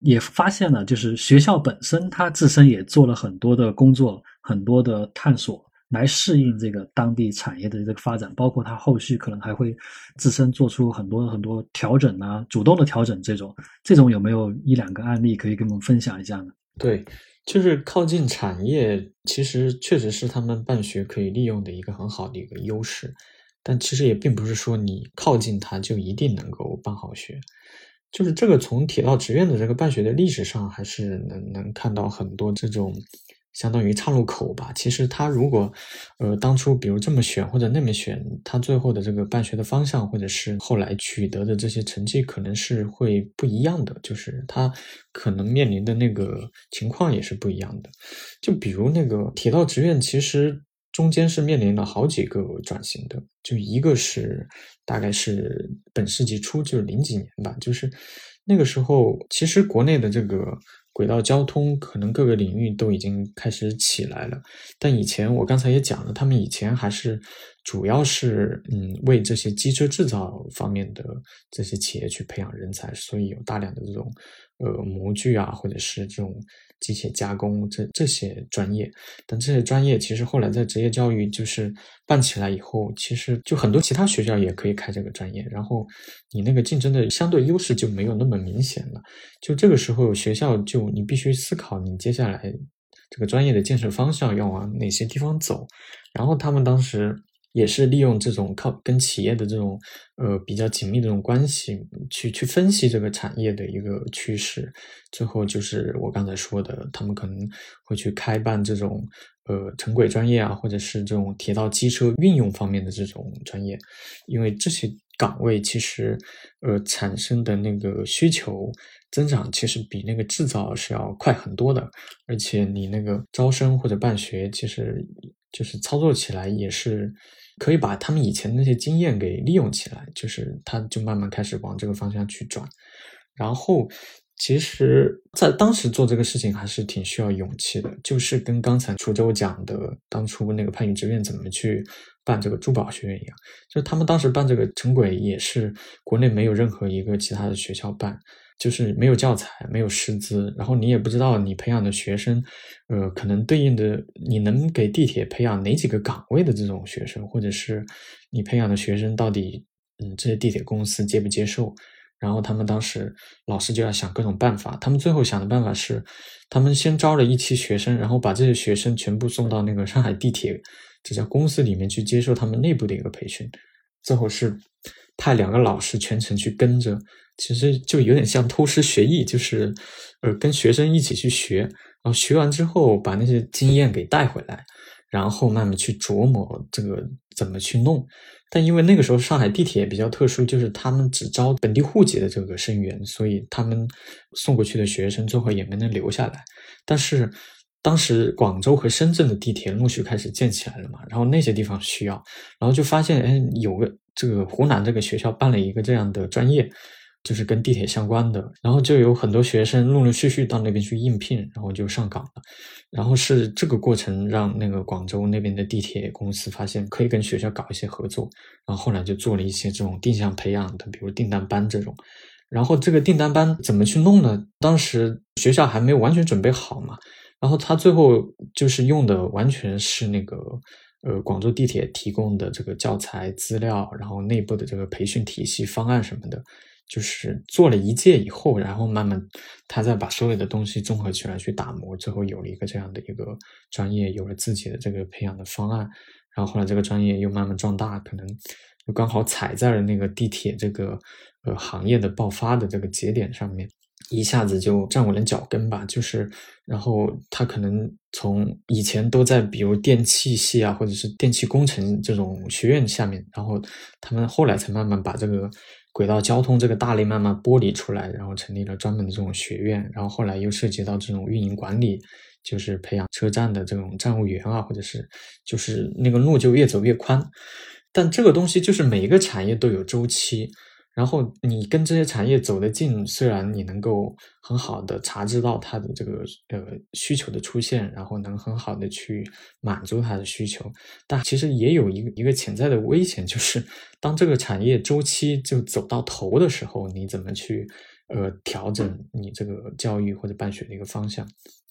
也发现了，就是学校本身它自身也做了很多的工作，很多的探索。来适应这个当地产业的这个发展，包括它后续可能还会自身做出很多很多调整啊，主动的调整这种，这种有没有一两个案例可以跟我们分享一下呢？对，就是靠近产业，其实确实是他们办学可以利用的一个很好的一个优势，但其实也并不是说你靠近它就一定能够办好学，就是这个从铁道职院的这个办学的历史上，还是能能看到很多这种。相当于岔路口吧。其实他如果，呃，当初比如这么选或者那么选，他最后的这个办学的方向，或者是后来取得的这些成绩，可能是会不一样的。就是他可能面临的那个情况也是不一样的。就比如那个铁道职院，其实中间是面临了好几个转型的。就一个是大概是本世纪初，就是零几年吧，就是那个时候，其实国内的这个。轨道交通可能各个领域都已经开始起来了，但以前我刚才也讲了，他们以前还是主要是嗯为这些机车制造方面的这些企业去培养人才，所以有大量的这种呃模具啊，或者是这种。机械加工这这些专业，但这些专业其实后来在职业教育就是办起来以后，其实就很多其他学校也可以开这个专业，然后你那个竞争的相对优势就没有那么明显了。就这个时候，学校就你必须思考你接下来这个专业的建设方向要往哪些地方走，然后他们当时。也是利用这种靠跟企业的这种呃比较紧密的这种关系，去去分析这个产业的一个趋势，最后就是我刚才说的，他们可能会去开办这种呃城轨专业啊，或者是这种铁道机车运用方面的这种专业，因为这些岗位其实呃产生的那个需求增长，其实比那个制造是要快很多的，而且你那个招生或者办学，其实就是操作起来也是。可以把他们以前那些经验给利用起来，就是他就慢慢开始往这个方向去转。然后，其实，在当时做这个事情还是挺需要勇气的，就是跟刚才楚州讲的当初那个番禺职院怎么去办这个珠宝学院一样，就他们当时办这个城轨也是国内没有任何一个其他的学校办。就是没有教材，没有师资，然后你也不知道你培养的学生，呃，可能对应的你能给地铁培养哪几个岗位的这种学生，或者是你培养的学生到底，嗯，这些地铁公司接不接受？然后他们当时老师就要想各种办法，他们最后想的办法是，他们先招了一期学生，然后把这些学生全部送到那个上海地铁这家公司里面去接受他们内部的一个培训，最后是派两个老师全程去跟着。其实就有点像偷师学艺，就是，呃，跟学生一起去学，然后学完之后把那些经验给带回来，然后慢慢去琢磨这个怎么去弄。但因为那个时候上海地铁比较特殊，就是他们只招本地户籍的这个生源，所以他们送过去的学生最后也没能留下来。但是当时广州和深圳的地铁陆续开始建起来了嘛，然后那些地方需要，然后就发现，哎，有个这个湖南这个学校办了一个这样的专业。就是跟地铁相关的，然后就有很多学生陆陆续续到那边去应聘，然后就上岗了。然后是这个过程让那个广州那边的地铁公司发现可以跟学校搞一些合作，然后后来就做了一些这种定向培养的，比如订单班这种。然后这个订单班怎么去弄呢？当时学校还没有完全准备好嘛，然后他最后就是用的完全是那个呃广州地铁提供的这个教材资料，然后内部的这个培训体系方案什么的。就是做了一届以后，然后慢慢他再把所有的东西综合起来去打磨，最后有了一个这样的一个专业，有了自己的这个培养的方案，然后后来这个专业又慢慢壮大，可能又刚好踩在了那个地铁这个呃行业的爆发的这个节点上面，一下子就站稳了脚跟吧。就是然后他可能从以前都在比如电气系啊，或者是电气工程这种学院下面，然后他们后来才慢慢把这个。轨道交通这个大类慢慢剥离出来，然后成立了专门的这种学院，然后后来又涉及到这种运营管理，就是培养车站的这种站务员啊，或者是就是那个路就越走越宽。但这个东西就是每一个产业都有周期。然后你跟这些产业走得近，虽然你能够很好的察知到它的这个呃需求的出现，然后能很好的去满足它的需求，但其实也有一个一个潜在的危险，就是当这个产业周期就走到头的时候，你怎么去呃调整你这个教育或者办学的一个方向。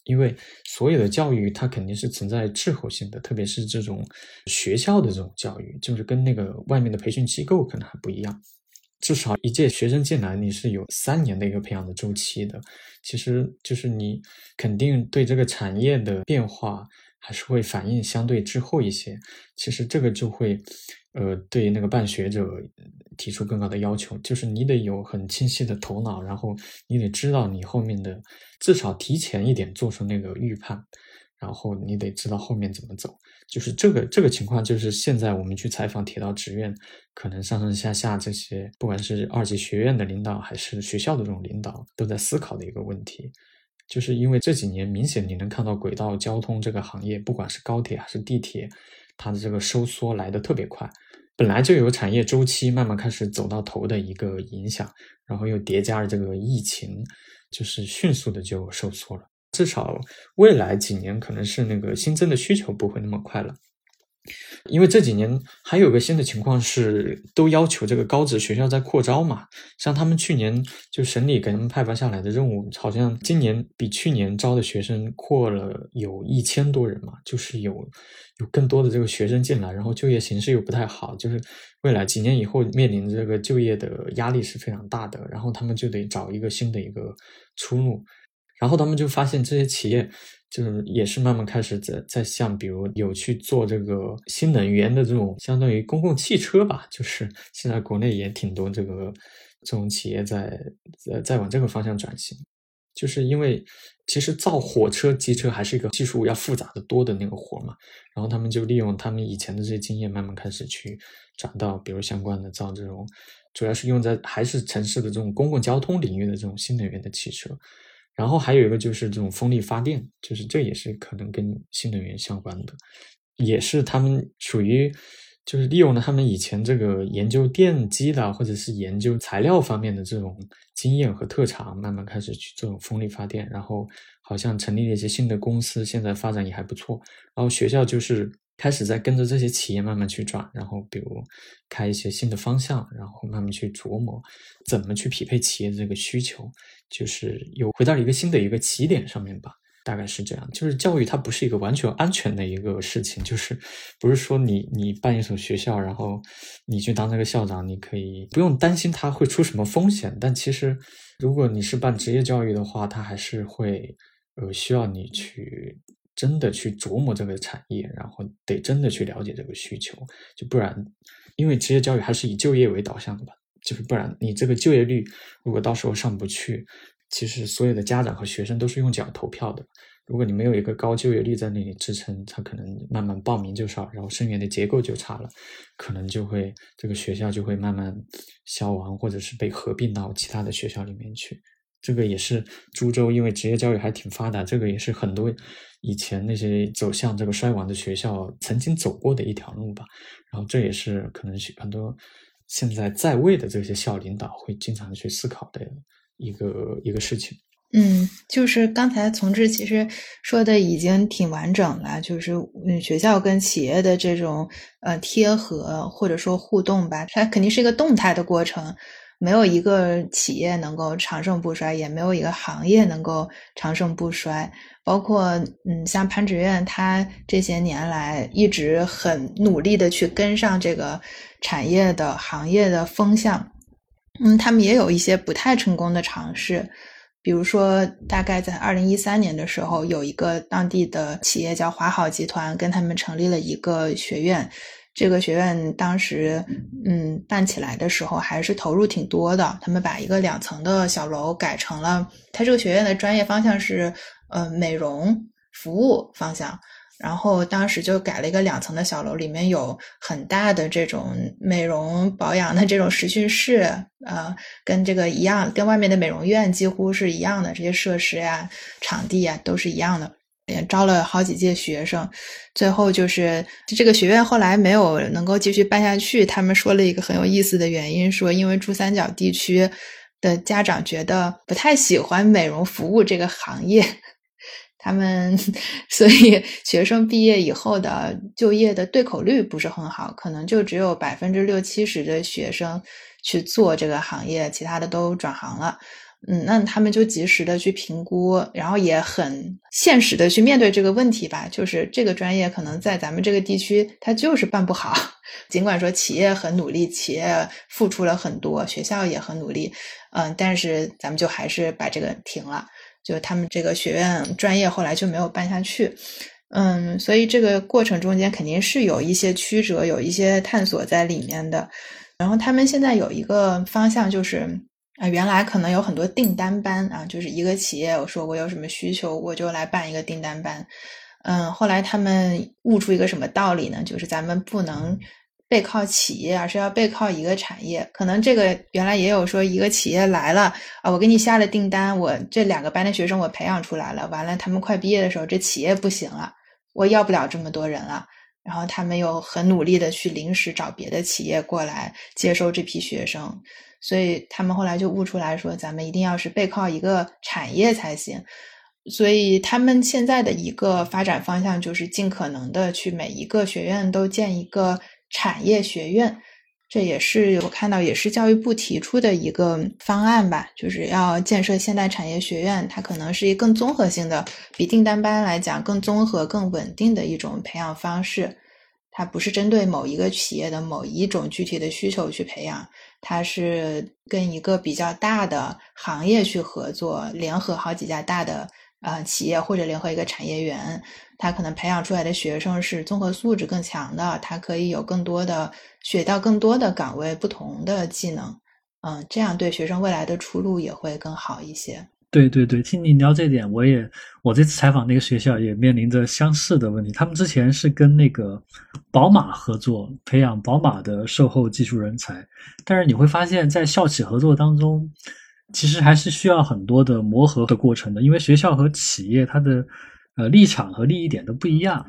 因为所有的教育它肯定是存在滞后性的，特别是这种学校的这种教育，就是跟那个外面的培训机构可能还不一样。至少一届学生进来，你是有三年的一个培养的周期的。其实就是你肯定对这个产业的变化还是会反应相对滞后一些。其实这个就会，呃，对那个办学者提出更高的要求，就是你得有很清晰的头脑，然后你得知道你后面的，至少提前一点做出那个预判。然后你得知道后面怎么走，就是这个这个情况，就是现在我们去采访铁道职院，可能上上下下这些，不管是二级学院的领导，还是学校的这种领导，都在思考的一个问题，就是因为这几年明显你能看到轨道交通这个行业，不管是高铁还是地铁，它的这个收缩来的特别快，本来就有产业周期慢慢开始走到头的一个影响，然后又叠加了这个疫情，就是迅速的就收缩了。至少未来几年可能是那个新增的需求不会那么快了，因为这几年还有个新的情况是，都要求这个高职学校在扩招嘛。像他们去年就省里给他们派发下来的任务，好像今年比去年招的学生扩了有一千多人嘛，就是有有更多的这个学生进来，然后就业形势又不太好，就是未来几年以后面临这个就业的压力是非常大的，然后他们就得找一个新的一个出路。然后他们就发现这些企业，就是也是慢慢开始在在像，比如有去做这个新能源的这种，相当于公共汽车吧，就是 现在国内也挺多这个这种企业在在在往这个方向转型，就是因为其实造火车、机车还是一个技术要复杂的多的那个活嘛，然后他们就利用他们以前的这些经验，慢慢开始去转到比如相关的造这种，主要是用在还是城市的这种公共交通领域的这种新能源的汽车。然后还有一个就是这种风力发电，就是这也是可能跟新能源相关的，也是他们属于就是利用了他们以前这个研究电机的或者是研究材料方面的这种经验和特长，慢慢开始去这种风力发电，然后好像成立了一些新的公司，现在发展也还不错。然后学校就是。开始在跟着这些企业慢慢去转，然后比如开一些新的方向，然后慢慢去琢磨怎么去匹配企业的这个需求，就是又回到一个新的一个起点上面吧，大概是这样。就是教育它不是一个完全安全的一个事情，就是不是说你你办一所学校，然后你去当这个校长，你可以不用担心它会出什么风险。但其实如果你是办职业教育的话，它还是会呃需要你去。真的去琢磨这个产业，然后得真的去了解这个需求，就不然，因为职业教育还是以就业为导向的吧，就是不然你这个就业率如果到时候上不去，其实所有的家长和学生都是用脚投票的。如果你没有一个高就业率在那里支撑，他可能慢慢报名就少，然后生源的结构就差了，可能就会这个学校就会慢慢消亡，或者是被合并到其他的学校里面去。这个也是株洲，因为职业教育还挺发达，这个也是很多以前那些走向这个衰亡的学校曾经走过的一条路吧。然后这也是可能是很多现在在位的这些校领导会经常去思考的一个一个事情。嗯，就是刚才从志其实说的已经挺完整了，就是嗯学校跟企业的这种呃贴合或者说互动吧，它肯定是一个动态的过程。没有一个企业能够长盛不衰，也没有一个行业能够长盛不衰。包括嗯，像潘职院，他这些年来一直很努力的去跟上这个产业的行业的风向。嗯，他们也有一些不太成功的尝试，比如说，大概在二零一三年的时候，有一个当地的企业叫华好集团，跟他们成立了一个学院。这个学院当时，嗯，办起来的时候还是投入挺多的。他们把一个两层的小楼改成了，它这个学院的专业方向是，呃，美容服务方向。然后当时就改了一个两层的小楼，里面有很大的这种美容保养的这种实训室，呃，跟这个一样，跟外面的美容院几乎是一样的，这些设施呀、场地呀都是一样的。也招了好几届学生，最后就是这个学院后来没有能够继续办下去。他们说了一个很有意思的原因，说因为珠三角地区的家长觉得不太喜欢美容服务这个行业，他们所以学生毕业以后的就业的对口率不是很好，可能就只有百分之六七十的学生去做这个行业，其他的都转行了。嗯，那他们就及时的去评估，然后也很现实的去面对这个问题吧。就是这个专业可能在咱们这个地区，它就是办不好。尽管说企业很努力，企业付出了很多，学校也很努力，嗯，但是咱们就还是把这个停了。就他们这个学院专业后来就没有办下去，嗯，所以这个过程中间肯定是有一些曲折，有一些探索在里面的。然后他们现在有一个方向就是。啊，原来可能有很多订单班啊，就是一个企业，我说我有什么需求，我就来办一个订单班。嗯，后来他们悟出一个什么道理呢？就是咱们不能背靠企业，而是要背靠一个产业。可能这个原来也有说，一个企业来了啊，我给你下了订单，我这两个班的学生我培养出来了，完了他们快毕业的时候，这企业不行了，我要不了这么多人了。然后他们又很努力的去临时找别的企业过来接收这批学生。所以他们后来就悟出来说，咱们一定要是背靠一个产业才行。所以他们现在的一个发展方向就是尽可能的去每一个学院都建一个产业学院。这也是我看到也是教育部提出的一个方案吧，就是要建设现代产业学院。它可能是一更综合性的，比订单班来讲更综合、更稳定的一种培养方式。它不是针对某一个企业的某一种具体的需求去培养，它是跟一个比较大的行业去合作，联合好几家大的呃企业或者联合一个产业园，它可能培养出来的学生是综合素质更强的，他可以有更多的学到更多的岗位不同的技能，嗯，这样对学生未来的出路也会更好一些。对对对，听你聊这点，我也我这次采访那个学校也面临着相似的问题。他们之前是跟那个宝马合作，培养宝马的售后技术人才，但是你会发现在校企合作当中，其实还是需要很多的磨合的过程的，因为学校和企业它的呃立场和利益点都不一样。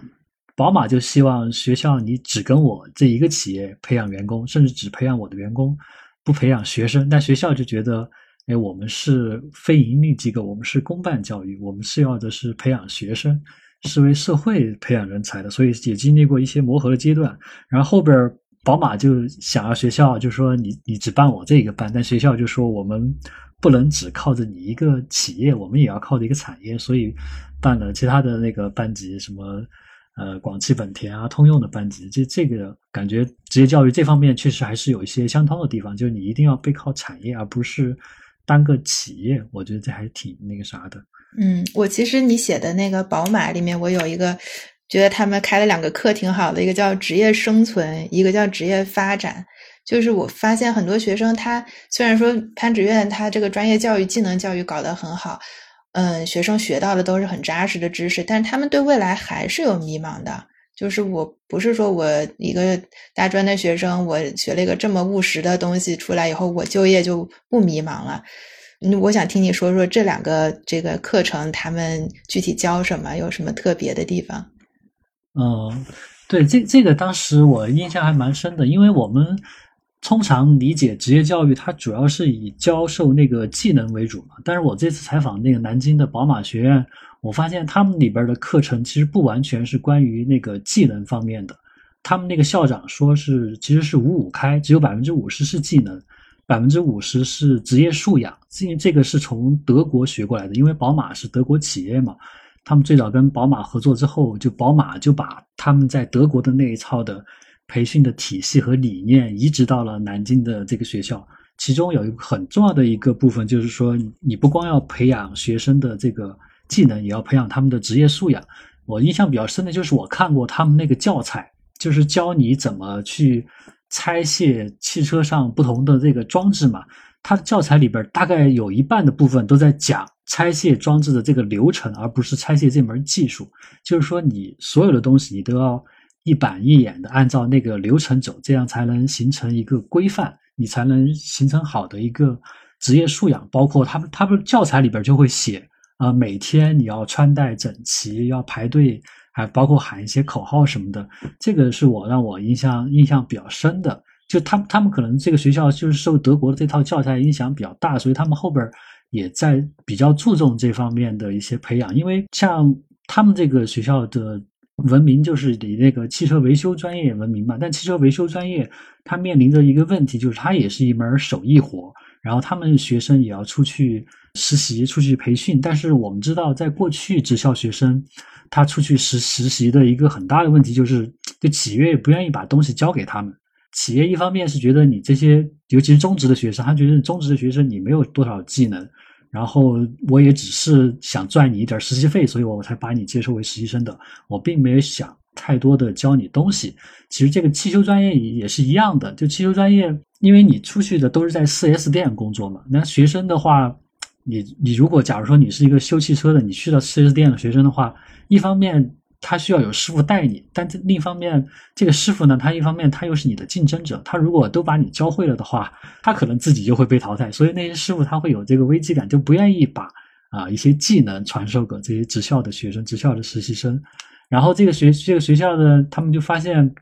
宝马就希望学校你只跟我这一个企业培养员工，甚至只培养我的员工，不培养学生，但学校就觉得。哎，我们是非盈利机构，我们是公办教育，我们是要的是培养学生，是为社会培养人才的，所以也经历过一些磨合的阶段。然后后边宝马就想要学校，就说你你只办我这个班，但学校就说我们不能只靠着你一个企业，我们也要靠着一个产业，所以办了其他的那个班级，什么呃广汽本田啊、通用的班级。这这个感觉职业教育这方面确实还是有一些相通的地方，就是你一定要背靠产业，而不是。当个企业，我觉得这还挺那个啥的。嗯，我其实你写的那个宝马里面，我有一个觉得他们开了两个课挺好的，一个叫职业生存，一个叫职业发展。就是我发现很多学生，他虽然说攀职院他这个专业教育、技能教育搞得很好，嗯，学生学到的都是很扎实的知识，但是他们对未来还是有迷茫的。就是我不是说我一个大专的学生，我学了一个这么务实的东西出来以后，我就业就不迷茫了。嗯，我想听你说说这两个这个课程，他们具体教什么，有什么特别的地方？嗯，对，这这个当时我印象还蛮深的，因为我们通常理解职业教育，它主要是以教授那个技能为主嘛。但是我这次采访那个南京的宝马学院。我发现他们里边的课程其实不完全是关于那个技能方面的，他们那个校长说是其实是五五开，只有百分之五十是技能，百分之五十是职业素养。这这个是从德国学过来的，因为宝马是德国企业嘛，他们最早跟宝马合作之后，就宝马就把他们在德国的那一套的培训的体系和理念移植到了南京的这个学校。其中有一个很重要的一个部分就是说，你不光要培养学生的这个。技能也要培养他们的职业素养。我印象比较深的就是我看过他们那个教材，就是教你怎么去拆卸汽车上不同的这个装置嘛。它的教材里边大概有一半的部分都在讲拆卸装置的这个流程，而不是拆卸这门技术。就是说，你所有的东西你都要一板一眼的按照那个流程走，这样才能形成一个规范，你才能形成好的一个职业素养。包括他们，他们教材里边就会写。啊，每天你要穿戴整齐，要排队，还包括喊一些口号什么的。这个是我让我印象印象比较深的。就他们他们可能这个学校就是受德国的这套教材影响比较大，所以他们后边也在比较注重这方面的一些培养。因为像他们这个学校的闻名就是以那个汽车维修专业闻名嘛。但汽车维修专业它面临着一个问题，就是它也是一门手艺活，然后他们学生也要出去实习、出去培训。但是我们知道，在过去职校学生他出去实实习的一个很大的问题就是，就企业不愿意把东西交给他们。企业一方面是觉得你这些，尤其是中职的学生，他觉得中职的学生你没有多少技能，然后我也只是想赚你一点实习费，所以我才把你接收为实习生的，我并没有想太多的教你东西。其实这个汽修专业也是一样的，就汽修专业，因为你出去的都是在四 S 店工作嘛，那学生的话，你你如果假如说你是一个修汽车的，你去到四 S 店的学生的话，一方面。他需要有师傅带你，但这另一方面，这个师傅呢，他一方面他又是你的竞争者，他如果都把你教会了的话，他可能自己就会被淘汰。所以那些师傅他会有这个危机感，就不愿意把啊一些技能传授给这些职校的学生、职校的实习生。然后这个学这个学校的，他们就发现，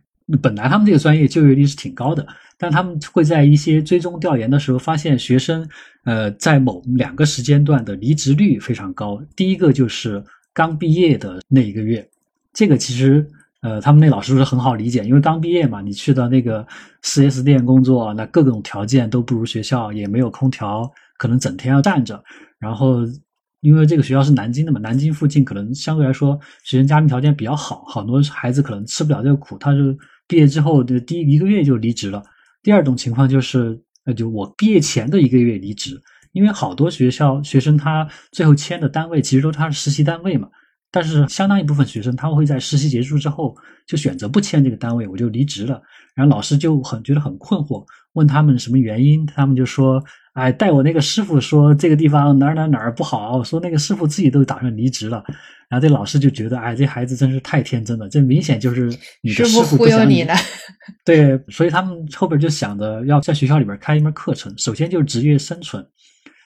本来他们这个专业就业率是挺高的，但他们会在一些追踪调研的时候发现，学生呃在某两个时间段的离职率非常高。第一个就是刚毕业的那一个月。这个其实，呃，他们那老师是很好理解，因为刚毕业嘛，你去到那个四 S 店工作，那各种条件都不如学校，也没有空调，可能整天要站着。然后，因为这个学校是南京的嘛，南京附近可能相对来说学生家庭条件比较好，很多孩子可能吃不了这个苦，他就毕业之后的第一个月就离职了。第二种情况就是，那，就我毕业前的一个月离职，因为好多学校学生他最后签的单位其实都他是实习单位嘛。但是相当一部分学生，他们会在实习结束之后就选择不签这个单位，我就离职了。然后老师就很觉得很困惑，问他们什么原因，他们就说：“哎，带我那个师傅说这个地方哪儿哪儿哪儿不好，说那个师傅自己都打算离职了。”然后这老师就觉得：“哎，这孩子真是太天真了，这明显就是你的师傅忽悠你的。”对，所以他们后边就想着要在学校里边开一门课程，首先就是职业生存，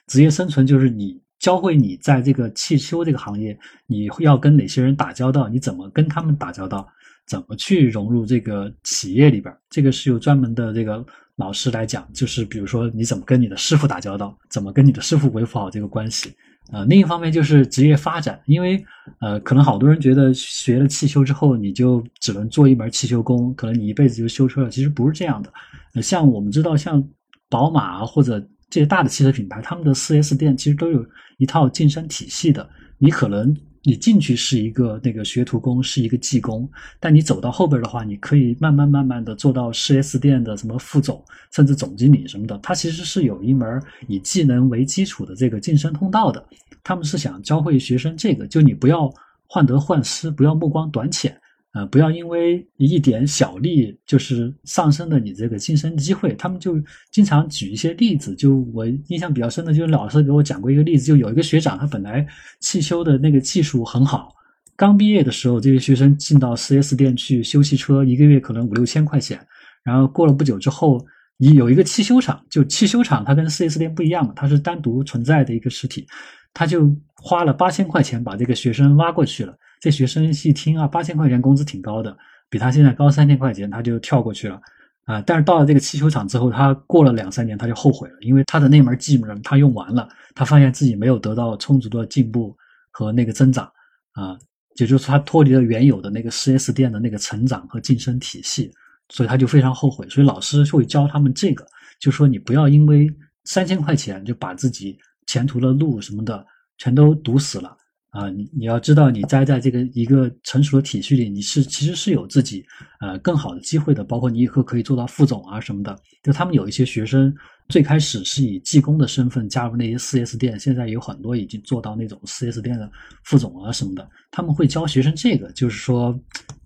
职业生存就是你。教会你在这个汽修这个行业，你要跟哪些人打交道？你怎么跟他们打交道？怎么去融入这个企业里边？这个是有专门的这个老师来讲。就是比如说，你怎么跟你的师傅打交道？怎么跟你的师傅维护好这个关系？呃，另一方面就是职业发展，因为呃，可能好多人觉得学了汽修之后，你就只能做一门汽修工，可能你一辈子就修车了。其实不是这样的。像我们知道，像宝马或者。这些大的汽车品牌，他们的四 S 店其实都有一套晋升体系的。你可能你进去是一个那个学徒工，是一个技工，但你走到后边的话，你可以慢慢慢慢的做到四 S 店的什么副总，甚至总经理什么的。它其实是有一门以技能为基础的这个晋升通道的。他们是想教会学生这个，就你不要患得患失，不要目光短浅。呃，不要因为一点小利就是上升了你这个晋升机会。他们就经常举一些例子，就我印象比较深的，就是老师给我讲过一个例子，就有一个学长，他本来汽修的那个技术很好，刚毕业的时候，这些学生进到 4S 店去修汽车，一个月可能五六千块钱。然后过了不久之后，你有一个汽修厂，就汽修厂它跟 4S 店不一样嘛，它是单独存在的一个实体，他就花了八千块钱把这个学生挖过去了。这学生一听啊，八千块钱工资挺高的，比他现在高三千块钱，他就跳过去了啊。但是到了这个汽修厂之后，他过了两三年，他就后悔了，因为他的那门技能他用完了，他发现自己没有得到充足的进步和那个增长啊，也就是他脱离了原有的那个四 S 店的那个成长和晋升体系，所以他就非常后悔。所以老师会教他们这个，就说你不要因为三千块钱就把自己前途的路什么的全都堵死了。啊，你你要知道，你栽在这个一个成熟的体系里，你是其实是有自己呃更好的机会的。包括你以后可以做到副总啊什么的。就他们有一些学生最开始是以技工的身份加入那些四 S 店，现在有很多已经做到那种四 S 店的副总啊什么的。他们会教学生这个，就是说，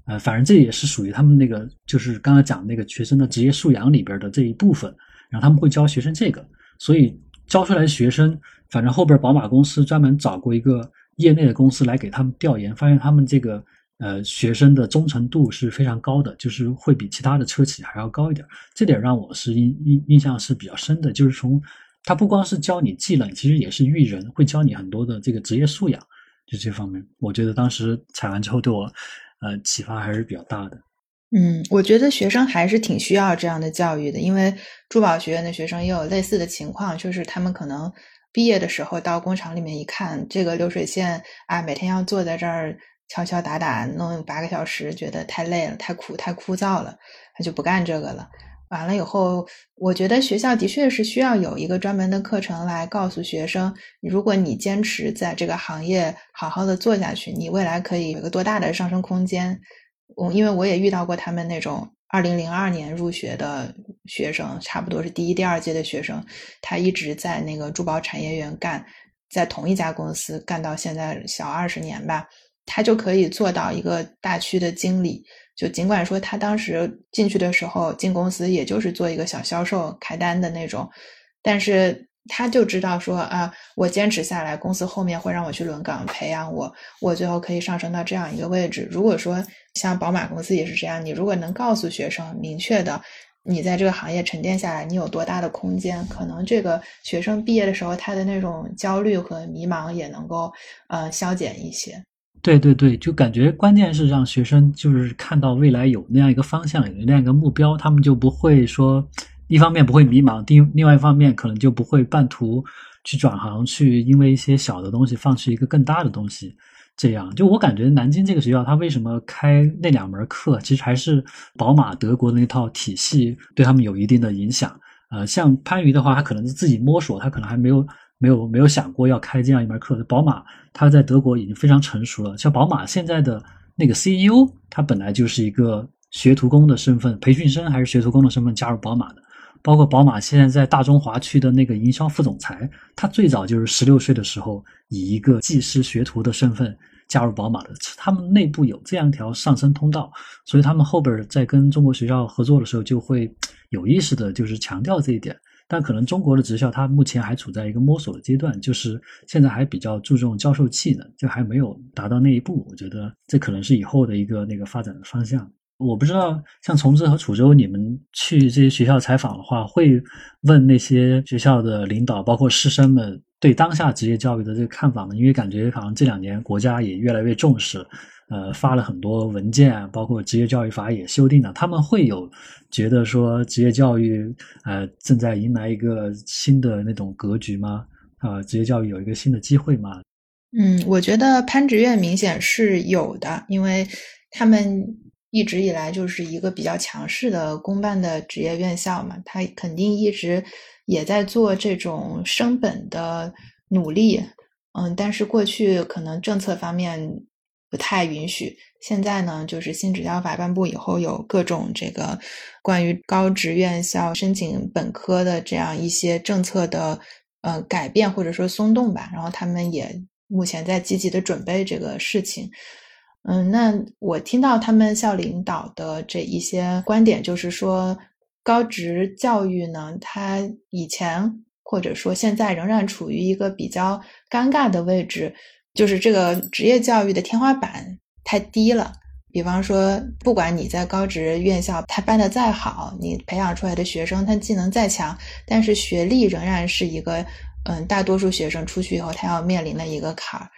呃，反正这也是属于他们那个，就是刚才讲那个学生的职业素养里边的这一部分。然后他们会教学生这个，所以教出来的学生，反正后边宝马公司专门找过一个。业内的公司来给他们调研，发现他们这个呃学生的忠诚度是非常高的，就是会比其他的车企还要高一点。这点让我是印印印象是比较深的，就是从他不光是教你技能，其实也是育人，会教你很多的这个职业素养。就这方面，我觉得当时采完之后对我呃启发还是比较大的。嗯，我觉得学生还是挺需要这样的教育的，因为珠宝学院的学生也有类似的情况，就是他们可能。毕业的时候到工厂里面一看，这个流水线啊，每天要坐在这儿敲敲打打弄八个小时，觉得太累了、太苦、太枯燥了，他就不干这个了。完了以后，我觉得学校的确是需要有一个专门的课程来告诉学生，如果你坚持在这个行业好好的做下去，你未来可以有个多大的上升空间。我因为我也遇到过他们那种二零零二年入学的学生，差不多是第一、第二届的学生，他一直在那个珠宝产业园干，在同一家公司干到现在小二十年吧，他就可以做到一个大区的经理。就尽管说他当时进去的时候进公司也就是做一个小销售开单的那种，但是他就知道说啊，我坚持下来，公司后面会让我去轮岗培养我，我最后可以上升到这样一个位置。如果说像宝马公司也是这样，你如果能告诉学生明确的，你在这个行业沉淀下来，你有多大的空间，可能这个学生毕业的时候他的那种焦虑和迷茫也能够呃消减一些。对对对，就感觉关键是让学生就是看到未来有那样一个方向，有那样一个目标，他们就不会说一方面不会迷茫，另另外一方面可能就不会半途去转行，去因为一些小的东西放弃一个更大的东西。这样，就我感觉南京这个学校，它为什么开那两门课，其实还是宝马德国那套体系对他们有一定的影响。呃，像番禺的话，他可能是自己摸索，他可能还没有。没有没有想过要开这样一门课。宝马它在德国已经非常成熟了。像宝马现在的那个 CEO，他本来就是一个学徒工的身份，培训生还是学徒工的身份加入宝马的。包括宝马现在在大中华区的那个营销副总裁，他最早就是十六岁的时候以一个技师学徒的身份加入宝马的。他们内部有这样一条上升通道，所以他们后边在跟中国学校合作的时候，就会有意识的就是强调这一点。但可能中国的职校，它目前还处在一个摸索的阶段，就是现在还比较注重教授技能，就还没有达到那一步。我觉得这可能是以后的一个那个发展的方向。我不知道像崇智和楚州，你们去这些学校采访的话，会问那些学校的领导，包括师生们对当下职业教育的这个看法吗？因为感觉好像这两年国家也越来越重视。呃，发了很多文件，包括职业教育法也修订了。他们会有觉得说职业教育呃正在迎来一个新的那种格局吗？啊，职业教育有一个新的机会吗？嗯，我觉得攀职院明显是有的，因为他们一直以来就是一个比较强势的公办的职业院校嘛，他肯定一直也在做这种升本的努力。嗯，但是过去可能政策方面。不太允许。现在呢，就是新职教法颁布以后，有各种这个关于高职院校申请本科的这样一些政策的呃改变或者说松动吧。然后他们也目前在积极的准备这个事情。嗯，那我听到他们校领导的这一些观点，就是说高职教育呢，它以前或者说现在仍然处于一个比较尴尬的位置。就是这个职业教育的天花板太低了。比方说，不管你在高职院校，他办的再好，你培养出来的学生他技能再强，但是学历仍然是一个，嗯，大多数学生出去以后他要面临的一个坎儿。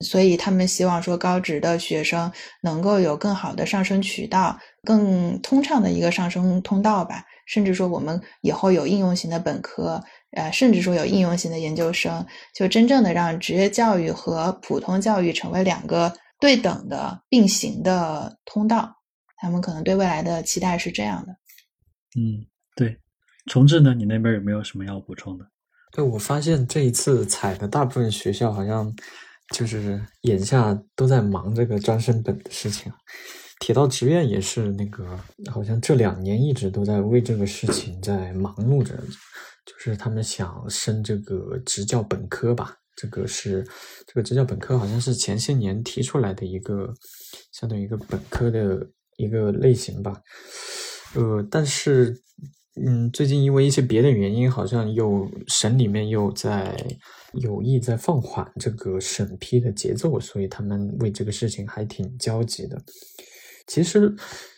所以他们希望说，高职的学生能够有更好的上升渠道，更通畅的一个上升通道吧。甚至说，我们以后有应用型的本科。呃，甚至说有应用型的研究生，就真正的让职业教育和普通教育成为两个对等的并行的通道。他们可能对未来的期待是这样的。嗯，对。重置呢？你那边有没有什么要补充的？对我发现这一次采的大部分学校好像就是眼下都在忙这个专升本的事情。铁道职院也是那个，好像这两年一直都在为这个事情在忙碌着。就是他们想升这个职教本科吧，这个是这个职教本科好像是前些年提出来的一个相当于一个本科的一个类型吧，呃，但是嗯，最近因为一些别的原因，好像又省里面又在有意在放缓这个审批的节奏，所以他们为这个事情还挺焦急的。其实。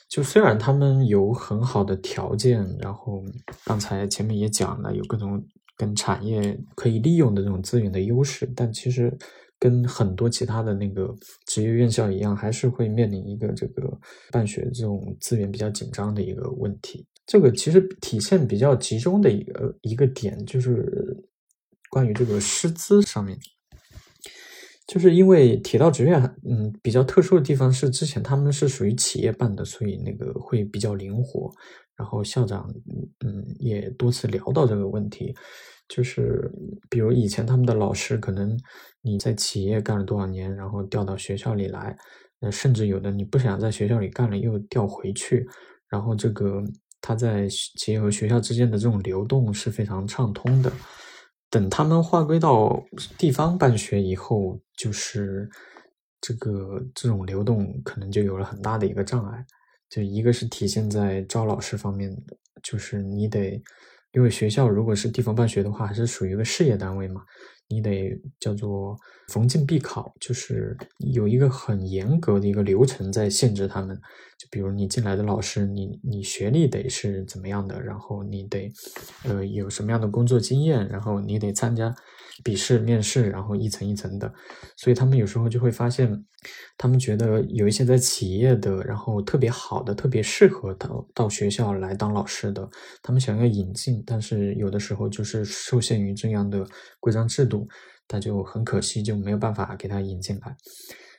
就虽然他们有很好的条件，然后刚才前面也讲了有各种跟产业可以利用的这种资源的优势，但其实跟很多其他的那个职业院校一样，还是会面临一个这个办学这种资源比较紧张的一个问题。这个其实体现比较集中的一个一个点，就是关于这个师资上面。就是因为铁道职院，嗯，比较特殊的地方是之前他们是属于企业办的，所以那个会比较灵活。然后校长，嗯，也多次聊到这个问题，就是比如以前他们的老师，可能你在企业干了多少年，然后调到学校里来，呃，甚至有的你不想在学校里干了，又调回去，然后这个他在企业和学校之间的这种流动是非常畅通的。等他们划归到地方办学以后，就是这个这种流动可能就有了很大的一个障碍。就一个是体现在招老师方面的，就是你得，因为学校如果是地方办学的话，还是属于一个事业单位嘛，你得叫做逢进必考，就是有一个很严格的一个流程在限制他们。就比如你进来的老师，你你学历得是怎么样的，然后你得，呃，有什么样的工作经验，然后你得参加。笔试、面试，然后一层一层的，所以他们有时候就会发现，他们觉得有一些在企业的，然后特别好的、特别适合到到学校来当老师的，他们想要引进，但是有的时候就是受限于这样的规章制度，那就很可惜就没有办法给他引进来。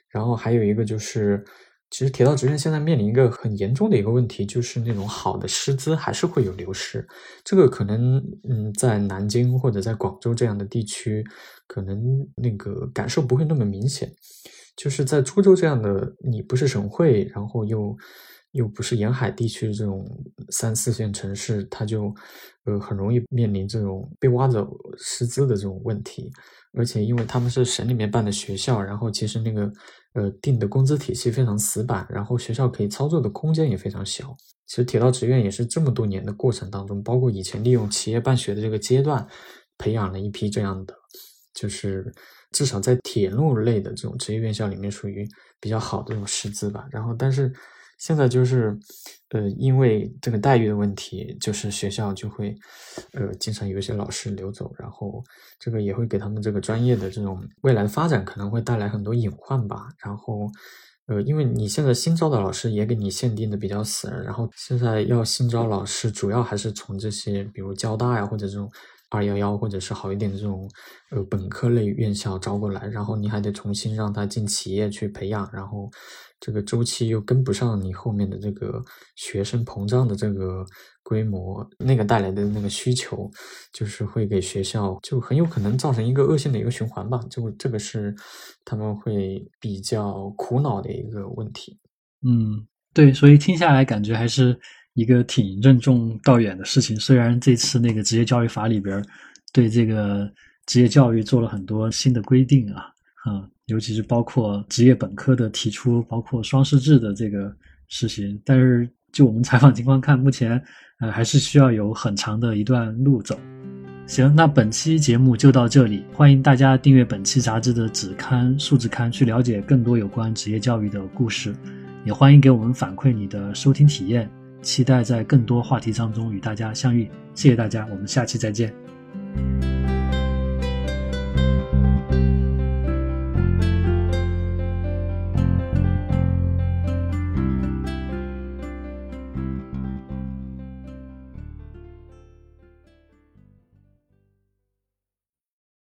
然后还有一个就是。其实铁道职院现在面临一个很严重的一个问题，就是那种好的师资还是会有流失。这个可能，嗯，在南京或者在广州这样的地区，可能那个感受不会那么明显。就是在株洲这样的，你不是省会，然后又又不是沿海地区的这种三四线城市，它就呃很容易面临这种被挖走师资的这种问题。而且因为他们是省里面办的学校，然后其实那个。呃，定的工资体系非常死板，然后学校可以操作的空间也非常小。其实铁道职院也是这么多年的过程当中，包括以前利用企业办学的这个阶段，培养了一批这样的，就是至少在铁路类的这种职业院校里面属于比较好的这种师资吧。然后，但是。现在就是，呃，因为这个待遇的问题，就是学校就会，呃，经常有一些老师流走，然后这个也会给他们这个专业的这种未来的发展可能会带来很多隐患吧。然后，呃，因为你现在新招的老师也给你限定的比较死，然后现在要新招老师，主要还是从这些比如交大呀或者这种二幺幺或者是好一点的这种呃本科类院校招过来，然后你还得重新让他进企业去培养，然后。这个周期又跟不上你后面的这个学生膨胀的这个规模，那个带来的那个需求，就是会给学校就很有可能造成一个恶性的一个循环吧。就这个是他们会比较苦恼的一个问题。嗯，对，所以听下来感觉还是一个挺任重道远的事情。虽然这次那个职业教育法里边对这个职业教育做了很多新的规定啊。啊，尤其是包括职业本科的提出，包括双师制的这个实行，但是就我们采访情况看，目前呃还是需要有很长的一段路走。行，那本期节目就到这里，欢迎大家订阅本期杂志的纸刊、数字刊，去了解更多有关职业教育的故事，也欢迎给我们反馈你的收听体验，期待在更多话题当中与大家相遇。谢谢大家，我们下期再见。